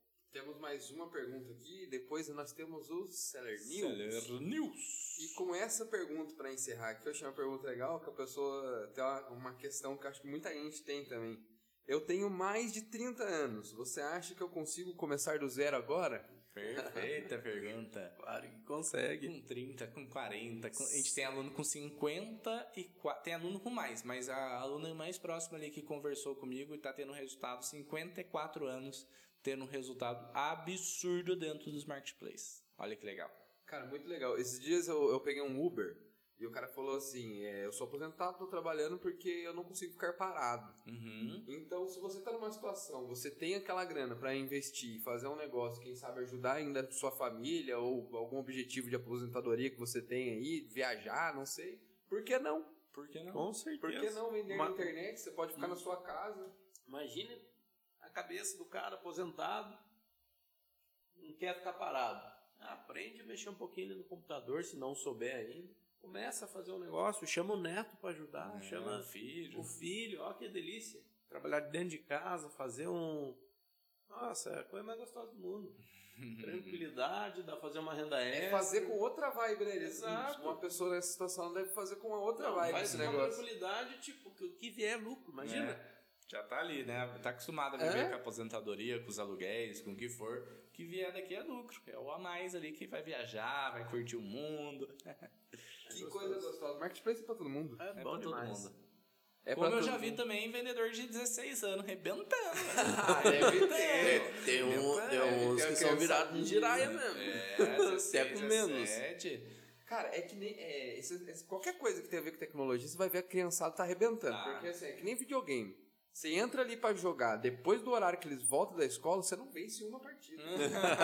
S2: mais uma pergunta aqui, depois nós temos o Seller News.
S1: Seller News.
S2: E com essa pergunta para encerrar, que eu achei uma pergunta legal, que a pessoa tem uma, uma questão que acho que muita gente tem também. Eu tenho mais de 30 anos. Você acha que eu consigo começar do zero agora?
S1: Perfeita pergunta.
S3: Claro que consegue.
S1: Com 30, com 40. Com, a gente tem aluno com 50 e tem aluno com mais, mas a aluna mais próxima ali que conversou comigo e está tendo resultado 54 anos tendo um resultado absurdo dentro dos marketplaces. Olha que legal.
S2: Cara, muito legal. Esses dias eu, eu peguei um Uber e o cara falou assim: é, Eu sou aposentado, tô trabalhando porque eu não consigo ficar parado.
S1: Uhum.
S2: Então, se você tá numa situação, você tem aquela grana para investir, fazer um negócio, quem sabe ajudar ainda sua família ou algum objetivo de aposentadoria que você tem aí, viajar, não sei. Por que não?
S1: Por que não?
S3: Com certeza.
S2: Por que não vender Uma... na internet? Você pode ficar na sua casa.
S3: Imagine cabeça do cara aposentado, não quer ficar parado. Aprende a mexer um pouquinho no computador, se não souber ainda. Começa a fazer um negócio, chama o neto para ajudar,
S1: É,
S3: chama
S1: o filho.
S3: o filho, ó que delícia. Trabalhar dentro de casa, fazer um. Nossa, é a coisa mais gostosa do mundo. Tranquilidade, dá pra fazer uma renda extra.
S2: É fazer com outra vibe, né?
S3: Exato.
S2: Uma pessoa nessa situação deve fazer com uma outra
S3: Não,
S2: vibe
S3: faz
S2: esse
S3: com uma
S2: negócio.
S3: tranquilidade, tipo, que o que vier é lucro, imagina.
S1: É, já tá ali, né? Tá acostumado a viver
S2: É?
S1: com a aposentadoria, com os aluguéis, com o que for. O que vier daqui é lucro. É o a mais ali que vai viajar, vai curtir o mundo.
S2: Que coisa gostosa. Marketplace é pra todo mundo.
S3: É,
S1: É
S3: bom
S1: pra todo
S3: demais.
S1: mundo.
S2: É
S1: Como eu
S2: todo
S1: já vi
S2: mundo.
S1: também vendedor de 16 anos rebentando.
S2: Ah, deve ter.
S3: Tem, um, tem
S2: É,
S3: uns que são virados em giraia mesmo.
S1: É, 16,
S3: Até com menos.
S1: 17.
S2: Cara, é que nem. é, esse- esse- qualquer coisa que tem a ver com tecnologia, você vai ver a criançada tá arrebentando.
S1: Tá.
S2: Porque assim, é que nem videogame. Você entra ali pra jogar, depois do horário que eles voltam da escola, você não vence uma partida.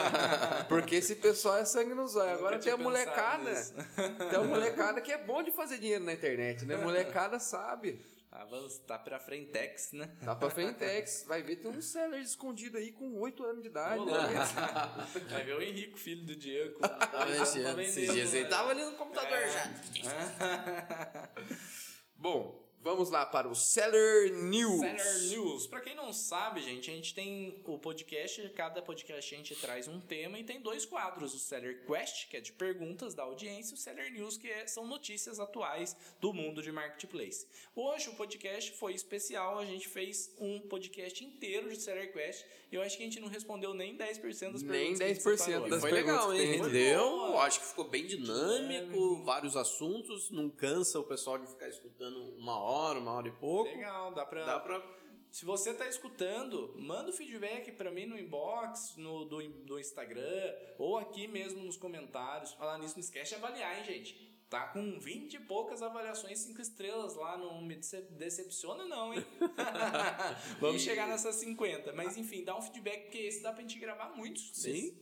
S2: Porque esse pessoal é sangue nos olhos. Agora tem a molecada.
S1: nisso.
S2: Tem a molecada que é bom de fazer dinheiro na internet, né? Molecada sabe.
S1: Tá pra frentex, né?
S2: Tá pra Frentex. Vai ver, tem um seller escondido aí com 8 anos de idade. Né?
S1: Vai ver o Henrico, filho do Diego.
S3: Tá mexendo. Esses dias ele
S1: né?
S3: tava ali no computador
S1: É.
S3: já.
S2: Bom, vamos lá para o Seller News.
S1: Seller News. Pra quem não sabe, gente, a gente tem o podcast, cada podcast a gente traz um tema e tem dois quadros, o Seller Quest, que é de perguntas da audiência, e o Seller News, que é- são notícias atuais do mundo de marketplace. Hoje o podcast foi especial, a gente fez um podcast inteiro de Seller Quest e eu acho que a gente não respondeu nem 10% das
S2: Nem
S1: perguntas. gente
S2: 10%
S1: separou.
S2: das
S3: Foi legal, hein? Rendeu. Acho que ficou bem dinâmico, vários assuntos. Não cansa o pessoal de ficar escutando uma hora, uma hora e pouco.
S1: Legal, dá pra...
S3: Dá pra.
S1: Se você tá escutando, manda o feedback pra mim no inbox, no, do, do Instagram, ou aqui mesmo nos comentários. Falar nisso, não esquece de avaliar, hein, gente? Tá com 20 e poucas avaliações 5 estrelas lá, não me dece- decepciona não, hein? Vamos
S2: E-
S1: chegar nessas 50. Mas enfim, dá um feedback, porque esse dá pra gente gravar muitos.
S3: Sim.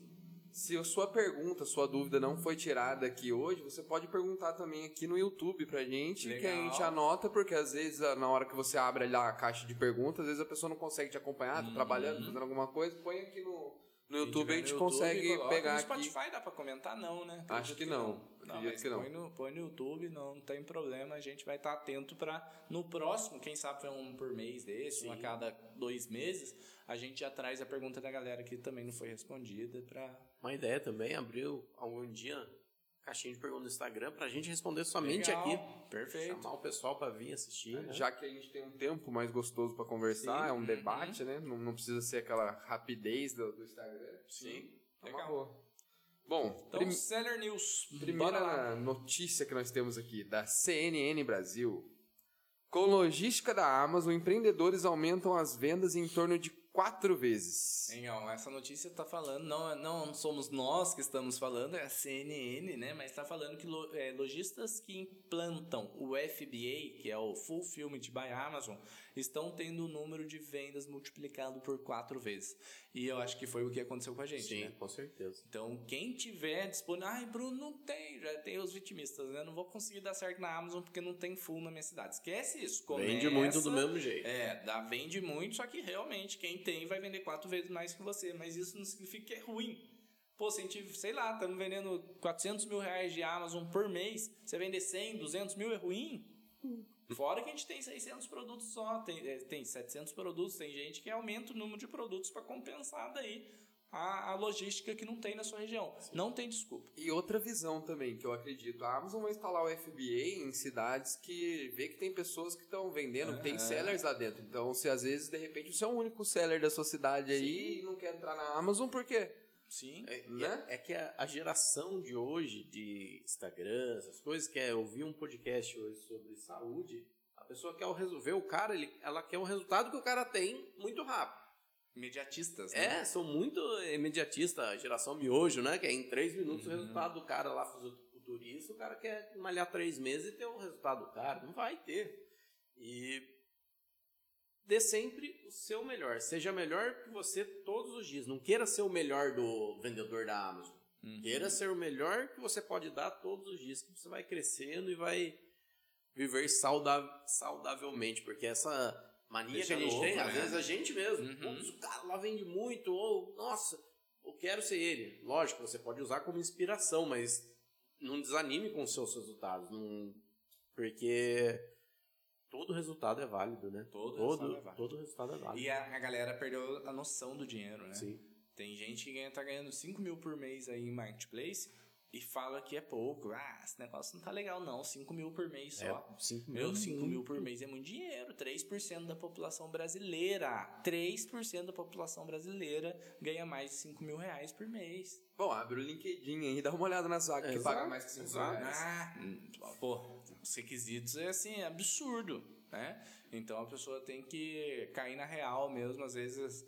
S2: Se a sua pergunta, sua dúvida não foi tirada aqui hoje, você pode perguntar também aqui no YouTube pra gente, que a
S1: Legal.
S2: gente anota, porque às vezes na hora que você abre lá a caixa de perguntas, às vezes a pessoa não consegue te acompanhar, tá trabalhando, fazendo alguma coisa, põe aqui no, no YouTube, a gente
S1: Uhum. No YouTube,
S2: consegue pegar
S1: No
S2: aqui.
S1: Spotify dá pra comentar, não, né?
S2: Acho que não. Acredito
S1: mas
S2: que não.
S1: Põe no, põe no YouTube, não tem problema. A gente vai estar atento pra no próximo, quem sabe foi um por mês desse, um a cada dois meses, a gente já traz a pergunta da galera que também não foi respondida pra.
S3: Uma ideia também, abriu algum dia caixinha de perguntas no Instagram pra gente responder somente
S1: Legal,
S3: aqui.
S1: Perfeito.
S3: Chamar o pessoal pra vir assistir. né?
S2: Já que a gente tem um tempo mais gostoso pra conversar,
S3: Sim.
S2: é um
S1: Uhum.
S2: debate, né? Não, não precisa ser aquela rapidez do, do Instagram.
S1: Sim.
S2: É uma
S1: Legal.
S2: boa. Bom,
S1: Então,
S2: prim-
S1: Seller News.
S2: Primeira notícia que nós temos aqui, da CNN Brasil. Com logística da Amazon, empreendedores aumentam as vendas em torno de quatro vezes.
S1: Então, essa notícia tá falando, não, não somos nós que estamos falando, é a CNN, né? Mas tá falando que lo- é, lojistas que implantam o FBA, que é o Fulfillment by Amazon, estão tendo o número de vendas multiplicado por quatro vezes. E eu acho que foi o que aconteceu com a gente,
S3: Sim,
S1: né?
S3: com certeza.
S1: Então, quem tiver disponível. Ai, Bruno, não tem. Já tem os vitimistas, né? Não vou conseguir dar certo na Amazon porque não tem full na minha cidade. Esquece isso.
S3: Vende
S1: Começa-
S3: muito do mesmo jeito.
S1: É, dá, vende muito, só que realmente quem tem vai vender quatro vezes mais que você. Mas isso não significa que é ruim. Pô, se a gente, sei lá, estamos vendendo 400 mil reais de Amazon por mês, você vender 100, 200 mil é ruim? Fora que a gente tem 600 produtos só, tem, é, tem 700 produtos, tem gente que aumenta o número de produtos para compensar daí a, a logística que não tem na sua região. Não tem desculpa.
S2: E outra visão também, que eu acredito. A Amazon vai instalar o FBA em cidades que vê que tem pessoas que estão vendendo, que tem sellers lá dentro. Então, se às vezes, de repente, você é o único seller da sua cidade aí e não quer entrar na Amazon, por quê?
S1: Sim.
S3: É,
S2: Né?
S3: é- é que a, a geração de hoje, de Instagram, essas coisas, quer ouvir um podcast hoje sobre saúde, a pessoa quer resolver, o cara, ele, ela quer o resultado que o cara tem muito rápido.
S1: Imediatistas, né?
S3: É, são muito imediatistas, a geração miojo, né? Que é em três minutos
S1: Uhum.
S3: o resultado do cara lá futurista, o cara quer malhar três meses e ter o resultado do cara. Não vai ter. E dê sempre o seu melhor. Seja melhor que você todos os dias. Não queira ser o melhor do vendedor da Amazon.
S1: Uhum.
S3: Queira ser o melhor que você pode dar todos os dias, que você vai crescendo e vai viver sauda- saudavelmente, porque essa mania
S1: Deixa
S3: que a gente
S1: louco,
S3: tem, às
S1: né?
S3: vezes a gente mesmo,
S1: Uhum.
S3: putz, o cara lá vende muito, ou nossa, o quero ser ele. Lógico, você pode usar como inspiração, mas não desanime com os seus resultados. Não... Porque todo resultado é válido, né?
S1: Todo
S3: todo,
S1: resultado é válido.
S3: todo resultado é válido.
S1: E a, a galera perdeu a noção do dinheiro, né?
S3: Sim.
S1: Tem gente que ganha, tá ganhando 5 mil por mês aí em marketplace e fala que é pouco. Ah, esse negócio não tá legal, não. 5 mil por mês só.
S3: É, 5 mil.
S1: Meu, 5 mil por mês é muito dinheiro. 3% da população brasileira. 3% da população brasileira ganha mais de 5 mil reais por mês.
S2: Bom, abre o LinkedIn aí, dá uma olhada nas vagas que
S3: Exato,
S2: paga mais que 5
S3: exato.
S2: reais.
S1: Ah, pô, os requisitos é assim, absurdo, né? Então a pessoa tem que cair na real mesmo, às vezes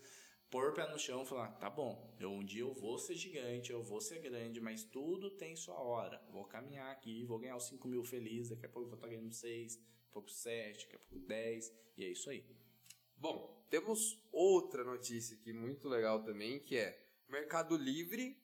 S1: pôr o pé no chão e falar, tá bom, eu, um dia eu vou ser gigante, eu vou ser grande, mas tudo tem sua hora. Vou caminhar aqui, vou ganhar os 5 mil feliz, daqui a pouco vou estar ganhando 6, daqui a pouco 7, daqui a pouco 10, e é isso aí.
S2: Bom, temos outra notícia aqui muito legal também, que é Mercado Livre.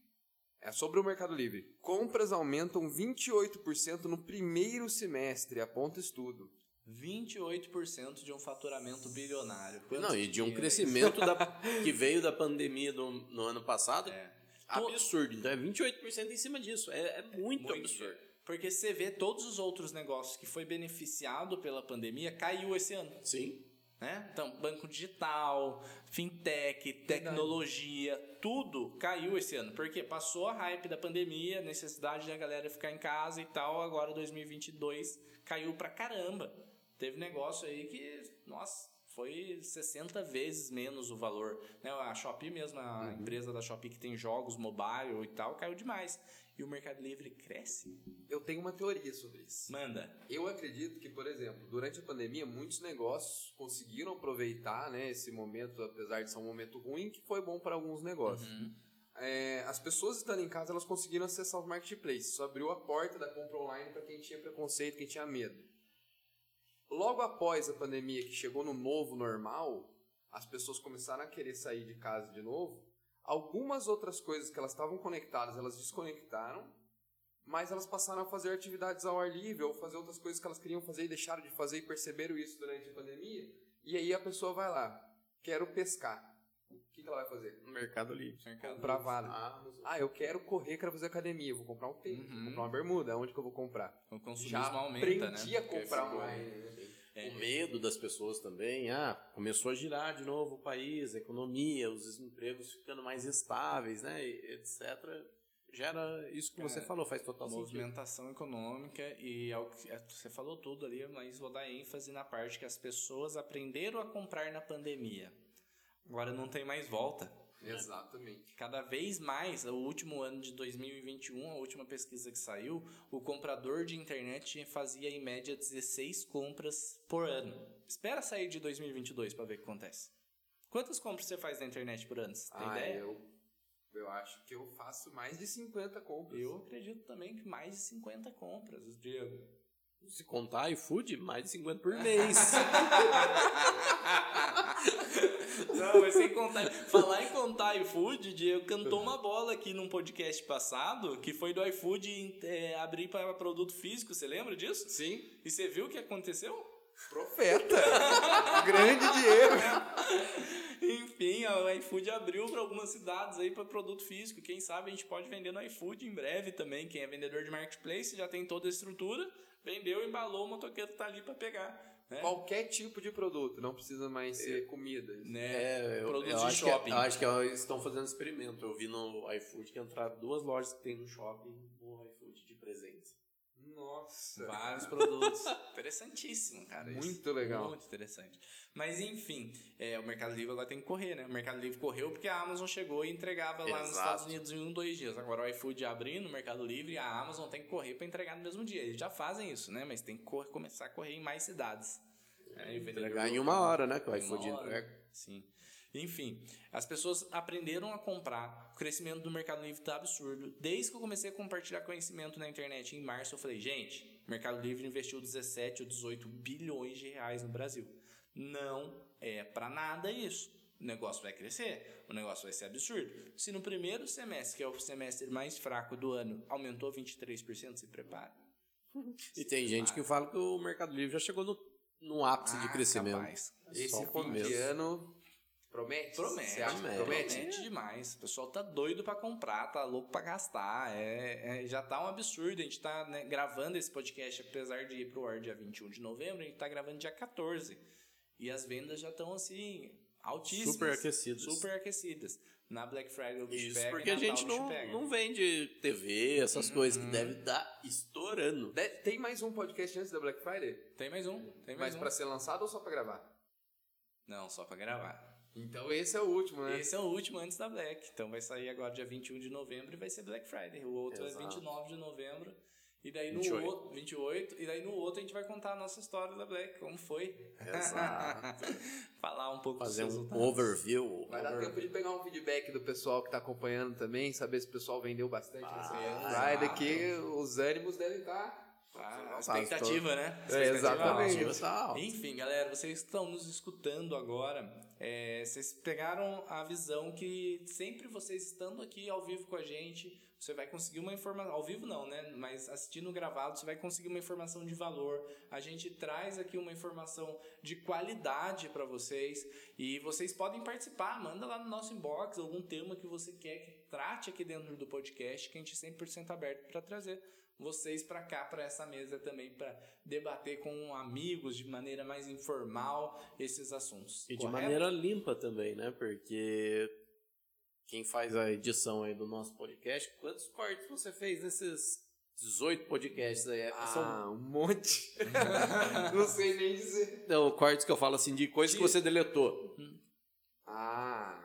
S2: É sobre o Mercado Livre. Compras aumentam 28% no primeiro semestre, aponta estudo.
S1: 28% de um faturamento bilionário.
S3: Não, e de um
S1: é
S3: crescimento da- que veio da pandemia do- no ano passado.
S1: É.
S3: Absurdo. Então é 28% em cima disso. É, é muito,
S1: Muito.
S3: absurdo.
S1: Porque você vê todos os outros negócios que foi beneficiado pela pandemia caiu esse ano.
S3: Sim.
S1: Né? Então, banco digital, fintech, tecnologia, tudo caiu esse ano. Porque passou a hype da pandemia, necessidade da galera ficar em casa e tal. Agora 2022 caiu pra caramba. Teve negócio aí que, nossa, foi 60 vezes menos o valor. Né? A Shopee mesmo, a empresa da Shopee que tem jogos mobile e tal, caiu demais. E o Mercado Livre cresce?
S2: Eu tenho uma teoria sobre isso.
S1: Manda.
S2: Eu acredito que, por exemplo, durante a pandemia, muitos negócios conseguiram aproveitar né, esse momento, apesar de ser um momento ruim, que foi bom para alguns negócios.
S1: Uhum.
S2: É, as pessoas estando em casa, elas conseguiram acessar os marketplaces. Isso abriu a porta da compra online para quem tinha preconceito, quem tinha medo. Logo após a pandemia, que chegou no novo normal, as pessoas começaram a querer sair de casa de novo. Algumas outras coisas que elas estavam conectadas, elas desconectaram, mas elas passaram a fazer atividades ao ar livre ou fazer outras coisas que elas queriam fazer e deixaram de fazer e perceberam isso durante a pandemia. E aí a pessoa vai lá, quero pescar. O que, que ela vai fazer?
S3: Mercado Livre.
S1: Mercado
S2: Comprar
S1: Livre.
S2: vale.
S3: Ah,
S2: Ah, eu quero correr, quero fazer academia. Eu vou comprar um tênis, vou
S1: Uhum.
S2: comprar uma bermuda. Onde que eu vou comprar?
S1: O consumismo
S2: Já
S1: aumenta,
S2: aprendi
S1: né?
S2: a comprar
S1: ficou-
S2: né?
S1: É.
S3: O medo das pessoas também, ah, começou a girar de novo o país, a economia, os empregos ficando mais estáveis, né, e etc. Gera isso que você
S1: Cara,
S3: falou, faz total sentido.
S1: movimentação econômica e é que- é, você falou tudo ali, mas vou dar ênfase na parte que as pessoas aprenderam a comprar na pandemia. Agora não tem mais volta.
S2: Exatamente.
S1: Cada vez mais, o último ano de 2021, a última pesquisa que saiu, o comprador de internet fazia em média 16 compras por ano. Espera sair de 2022 para ver o que acontece. Quantas compras você faz na internet por ano? Você tem
S2: Ah,
S1: ideia?
S2: eu, eu acho que eu faço mais de 50 compras.
S1: Eu acredito também que mais de 50 compras, Diego.
S3: Se contar iFood, mais de 50 por mês.
S1: Não, mas sem contar. Falar em contar iFood, Diego cantou uma bola aqui num podcast passado que foi do iFood é, abrir para produto físico. Você lembra disso?
S2: Sim.
S1: E você viu o que aconteceu?
S2: Profeta. Grande Diego.
S1: Enfim, o iFood abriu para algumas cidades aí para produto físico. Quem sabe a gente pode vender no iFood em breve também. Quem é vendedor de marketplace já tem toda a estrutura, vendeu, embalou, o motoqueiro tá ali para pegar. Né?
S2: Qualquer tipo de produto, não precisa mais ser comida.
S1: Né?
S3: É, eu,
S1: Produtos
S3: eu
S1: de
S3: acho que,
S1: shopping.
S3: eu acho que eles estão fazendo experimento. Eu vi no iFood que entraram duas lojas que tem no shopping no iFood.
S2: Nossa.
S1: Vários produtos. Interessantíssimo, cara. isso.
S2: Muito legal.
S1: Muito interessante. Mas enfim, é, o Mercado Livre agora tem que correr, né? O Mercado Livre correu porque a Amazon chegou e entregava lá nos
S3: Exato.
S1: Estados Unidos em um, dois dias. Agora o iFood abrindo o Mercado Livre e a Amazon tem que correr para entregar no mesmo dia. Eles já fazem isso, né? Mas tem que cor- começar a correr em mais cidades. É,
S3: Entregar em uma hora, né? Que o iFood entrega.
S1: Sim. Enfim, as pessoas aprenderam a comprar. O crescimento do Mercado Livre tá absurdo. Desde que eu comecei a compartilhar conhecimento na internet em março, eu falei, gente, o Mercado Livre investiu 17 ou 18 bilhões de reais no Brasil. Não é pra nada isso. O negócio vai crescer, o negócio vai ser absurdo. Se no primeiro semestre, que é o semestre mais fraco do ano, aumentou 23%, se prepara.
S3: E tem gente que fala que o Mercado Livre já chegou no, no ápice de
S1: Ah,
S3: crescimento.
S1: capaz.
S2: Esse fim
S3: começo.
S2: de ano Promete?
S1: Promete,
S3: promete.
S2: promete?
S1: promete demais. O pessoal tá doido pra comprar, tá louco pra gastar. É, é- já tá um absurdo. A gente tá né, gravando esse podcast, apesar de ir pro ar dia 21 de novembro, a gente tá gravando dia 14. E as vendas já estão assim, altíssimas.
S3: Super aquecidas.
S1: Super aquecidas. Na Black Friday o bicho
S3: Isso
S1: pega,
S3: porque a gente não, não vende TV, essas coisas que deve estar estourando.
S2: De- Tem mais um podcast antes da Black Friday?
S1: Tem mais um, tem mais
S2: Mas
S1: um.
S2: pra ser lançado ou só pra gravar?
S1: Não, só pra gravar.
S2: Então esse é o último, né?
S1: Esse é o último antes da Black. Então vai sair agora dia 21 de novembro e vai ser Black Friday. O outro
S3: Exato.
S1: é 29 de novembro. E daí no
S3: 28.
S1: outro, 28, e daí no outro a gente vai contar a nossa história da Black, como foi.
S3: Exato.
S1: Falar um pouco
S3: Fazer
S1: dos
S3: um overview.
S2: Vai dar tempo de pegar um feedback do pessoal que tá acompanhando também, saber se o pessoal vendeu bastante nessa
S3: Ah,
S2: Friday,
S1: exato.
S2: que os ânimos devem estar.
S1: Ah, expectativa, né?
S2: É,
S1: Expectativa
S2: exatamente.
S1: alta. Enfim, galera, vocês estão nos escutando agora, é, vocês pegaram a visão que sempre vocês estando aqui ao vivo com a gente, você vai conseguir uma informação. Ao vivo não, né? Mas assistindo gravado, você vai conseguir uma informação de valor. A gente traz aqui uma informação de qualidade para vocês e vocês podem participar. Manda lá no nosso inbox algum tema que você quer que trate aqui dentro do podcast, que a gente é 100% aberto para trazer vocês para cá, para essa mesa também, para debater com amigos de maneira mais informal esses assuntos.
S3: E de
S1: correto?
S3: maneira limpa também, né? Porque quem faz a edição aí do nosso podcast, quantos cortes você fez nesses 18 podcasts aí? São
S2: Ah, um monte. Não sei nem dizer.
S3: não, cortes que eu falo assim de coisas que você deletou.
S2: Ah,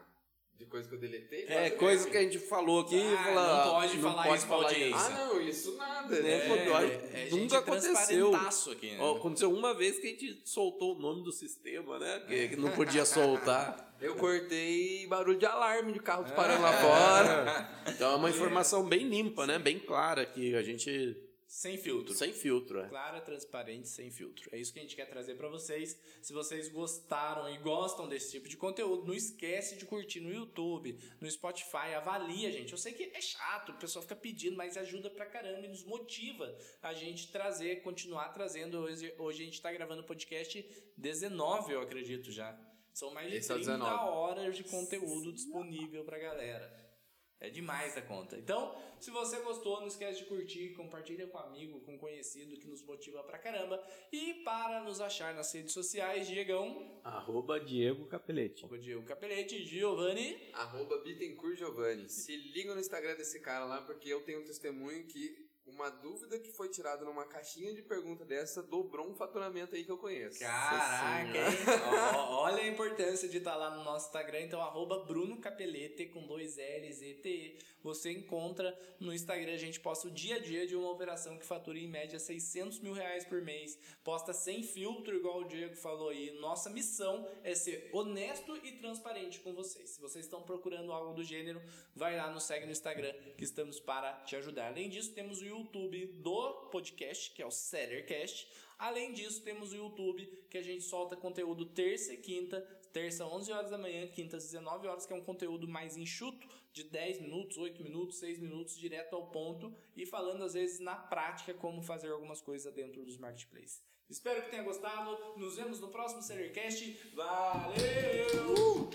S2: de coisa que eu deletei?
S3: É,
S2: mesmo.
S3: que a gente falou aqui
S1: Ah,
S3: fala,
S1: não pode falar isso pra audiência.
S2: Ah, não, isso nada,
S3: É,
S2: né?
S1: É,
S3: olha,
S1: é
S3: nunca aconteceu.
S1: aqui, né?
S3: Ó, aconteceu uma vez que a gente soltou o nome do sistema, né? Que, que não podia soltar.
S2: Eu cortei barulho de alarme de carro
S1: É.
S2: parando lá fora.
S3: Então é uma informação bem limpa, né? Bem clara que a gente
S1: Sem filtro.
S3: sem filtro, é.
S1: Clara, transparente, sem filtro. É isso que a gente quer trazer para vocês. Se vocês gostaram e gostam desse tipo de conteúdo, não esquece de curtir no YouTube, no Spotify, avalia, gente. Eu sei que é chato, o pessoal fica pedindo, mas ajuda pra caramba e nos motiva a gente trazer, continuar trazendo. Hoje, hoje a gente tá gravando o podcast 19, eu acredito já. São mais de
S2: Esse é o
S1: 30
S2: 19.
S1: horas de conteúdo disponível pra galera. É demais a conta. Então, se você gostou, não esquece de curtir, compartilha com amigo, com conhecido que nos motiva pra caramba. E para nos achar nas redes sociais, Diegão,
S3: Arroba Diego Capelete.
S1: arroba Diego Capelete, Giovanni.
S2: Arroba Bittencourt Giovanni. Se liga no Instagram desse cara lá, porque eu tenho um testemunho que uma dúvida que foi tirada numa caixinha de pergunta dessa dobrou um faturamento aí que eu conheço.
S1: Caraca, olha a importância de estar lá no nosso Instagram. Então, arroba Bruno Capelete com dois L's e T E. Você encontra no Instagram, a gente posta o dia a dia de uma operação que fatura em média 600 mil reais por mês. Posta sem filtro, igual o Diego falou aí. Nossa missão é ser honesto e transparente com vocês. Se vocês estão procurando algo do gênero, vai lá, nos segue no Instagram, que estamos para te ajudar. Além disso, temos o YouTube do podcast, que é o Sellercast. Além disso, temos o YouTube, que a gente solta conteúdo terça e quinta, terça 11 horas da manhã, quinta às 19 horas, que é um conteúdo mais enxuto, de 10 minutos, 8 minutos, 6 minutos, direto ao ponto, e falando às vezes na prática como fazer algumas coisas dentro dos marketplaces. Espero que tenha gostado, nos vemos no próximo Sellercast, valeu!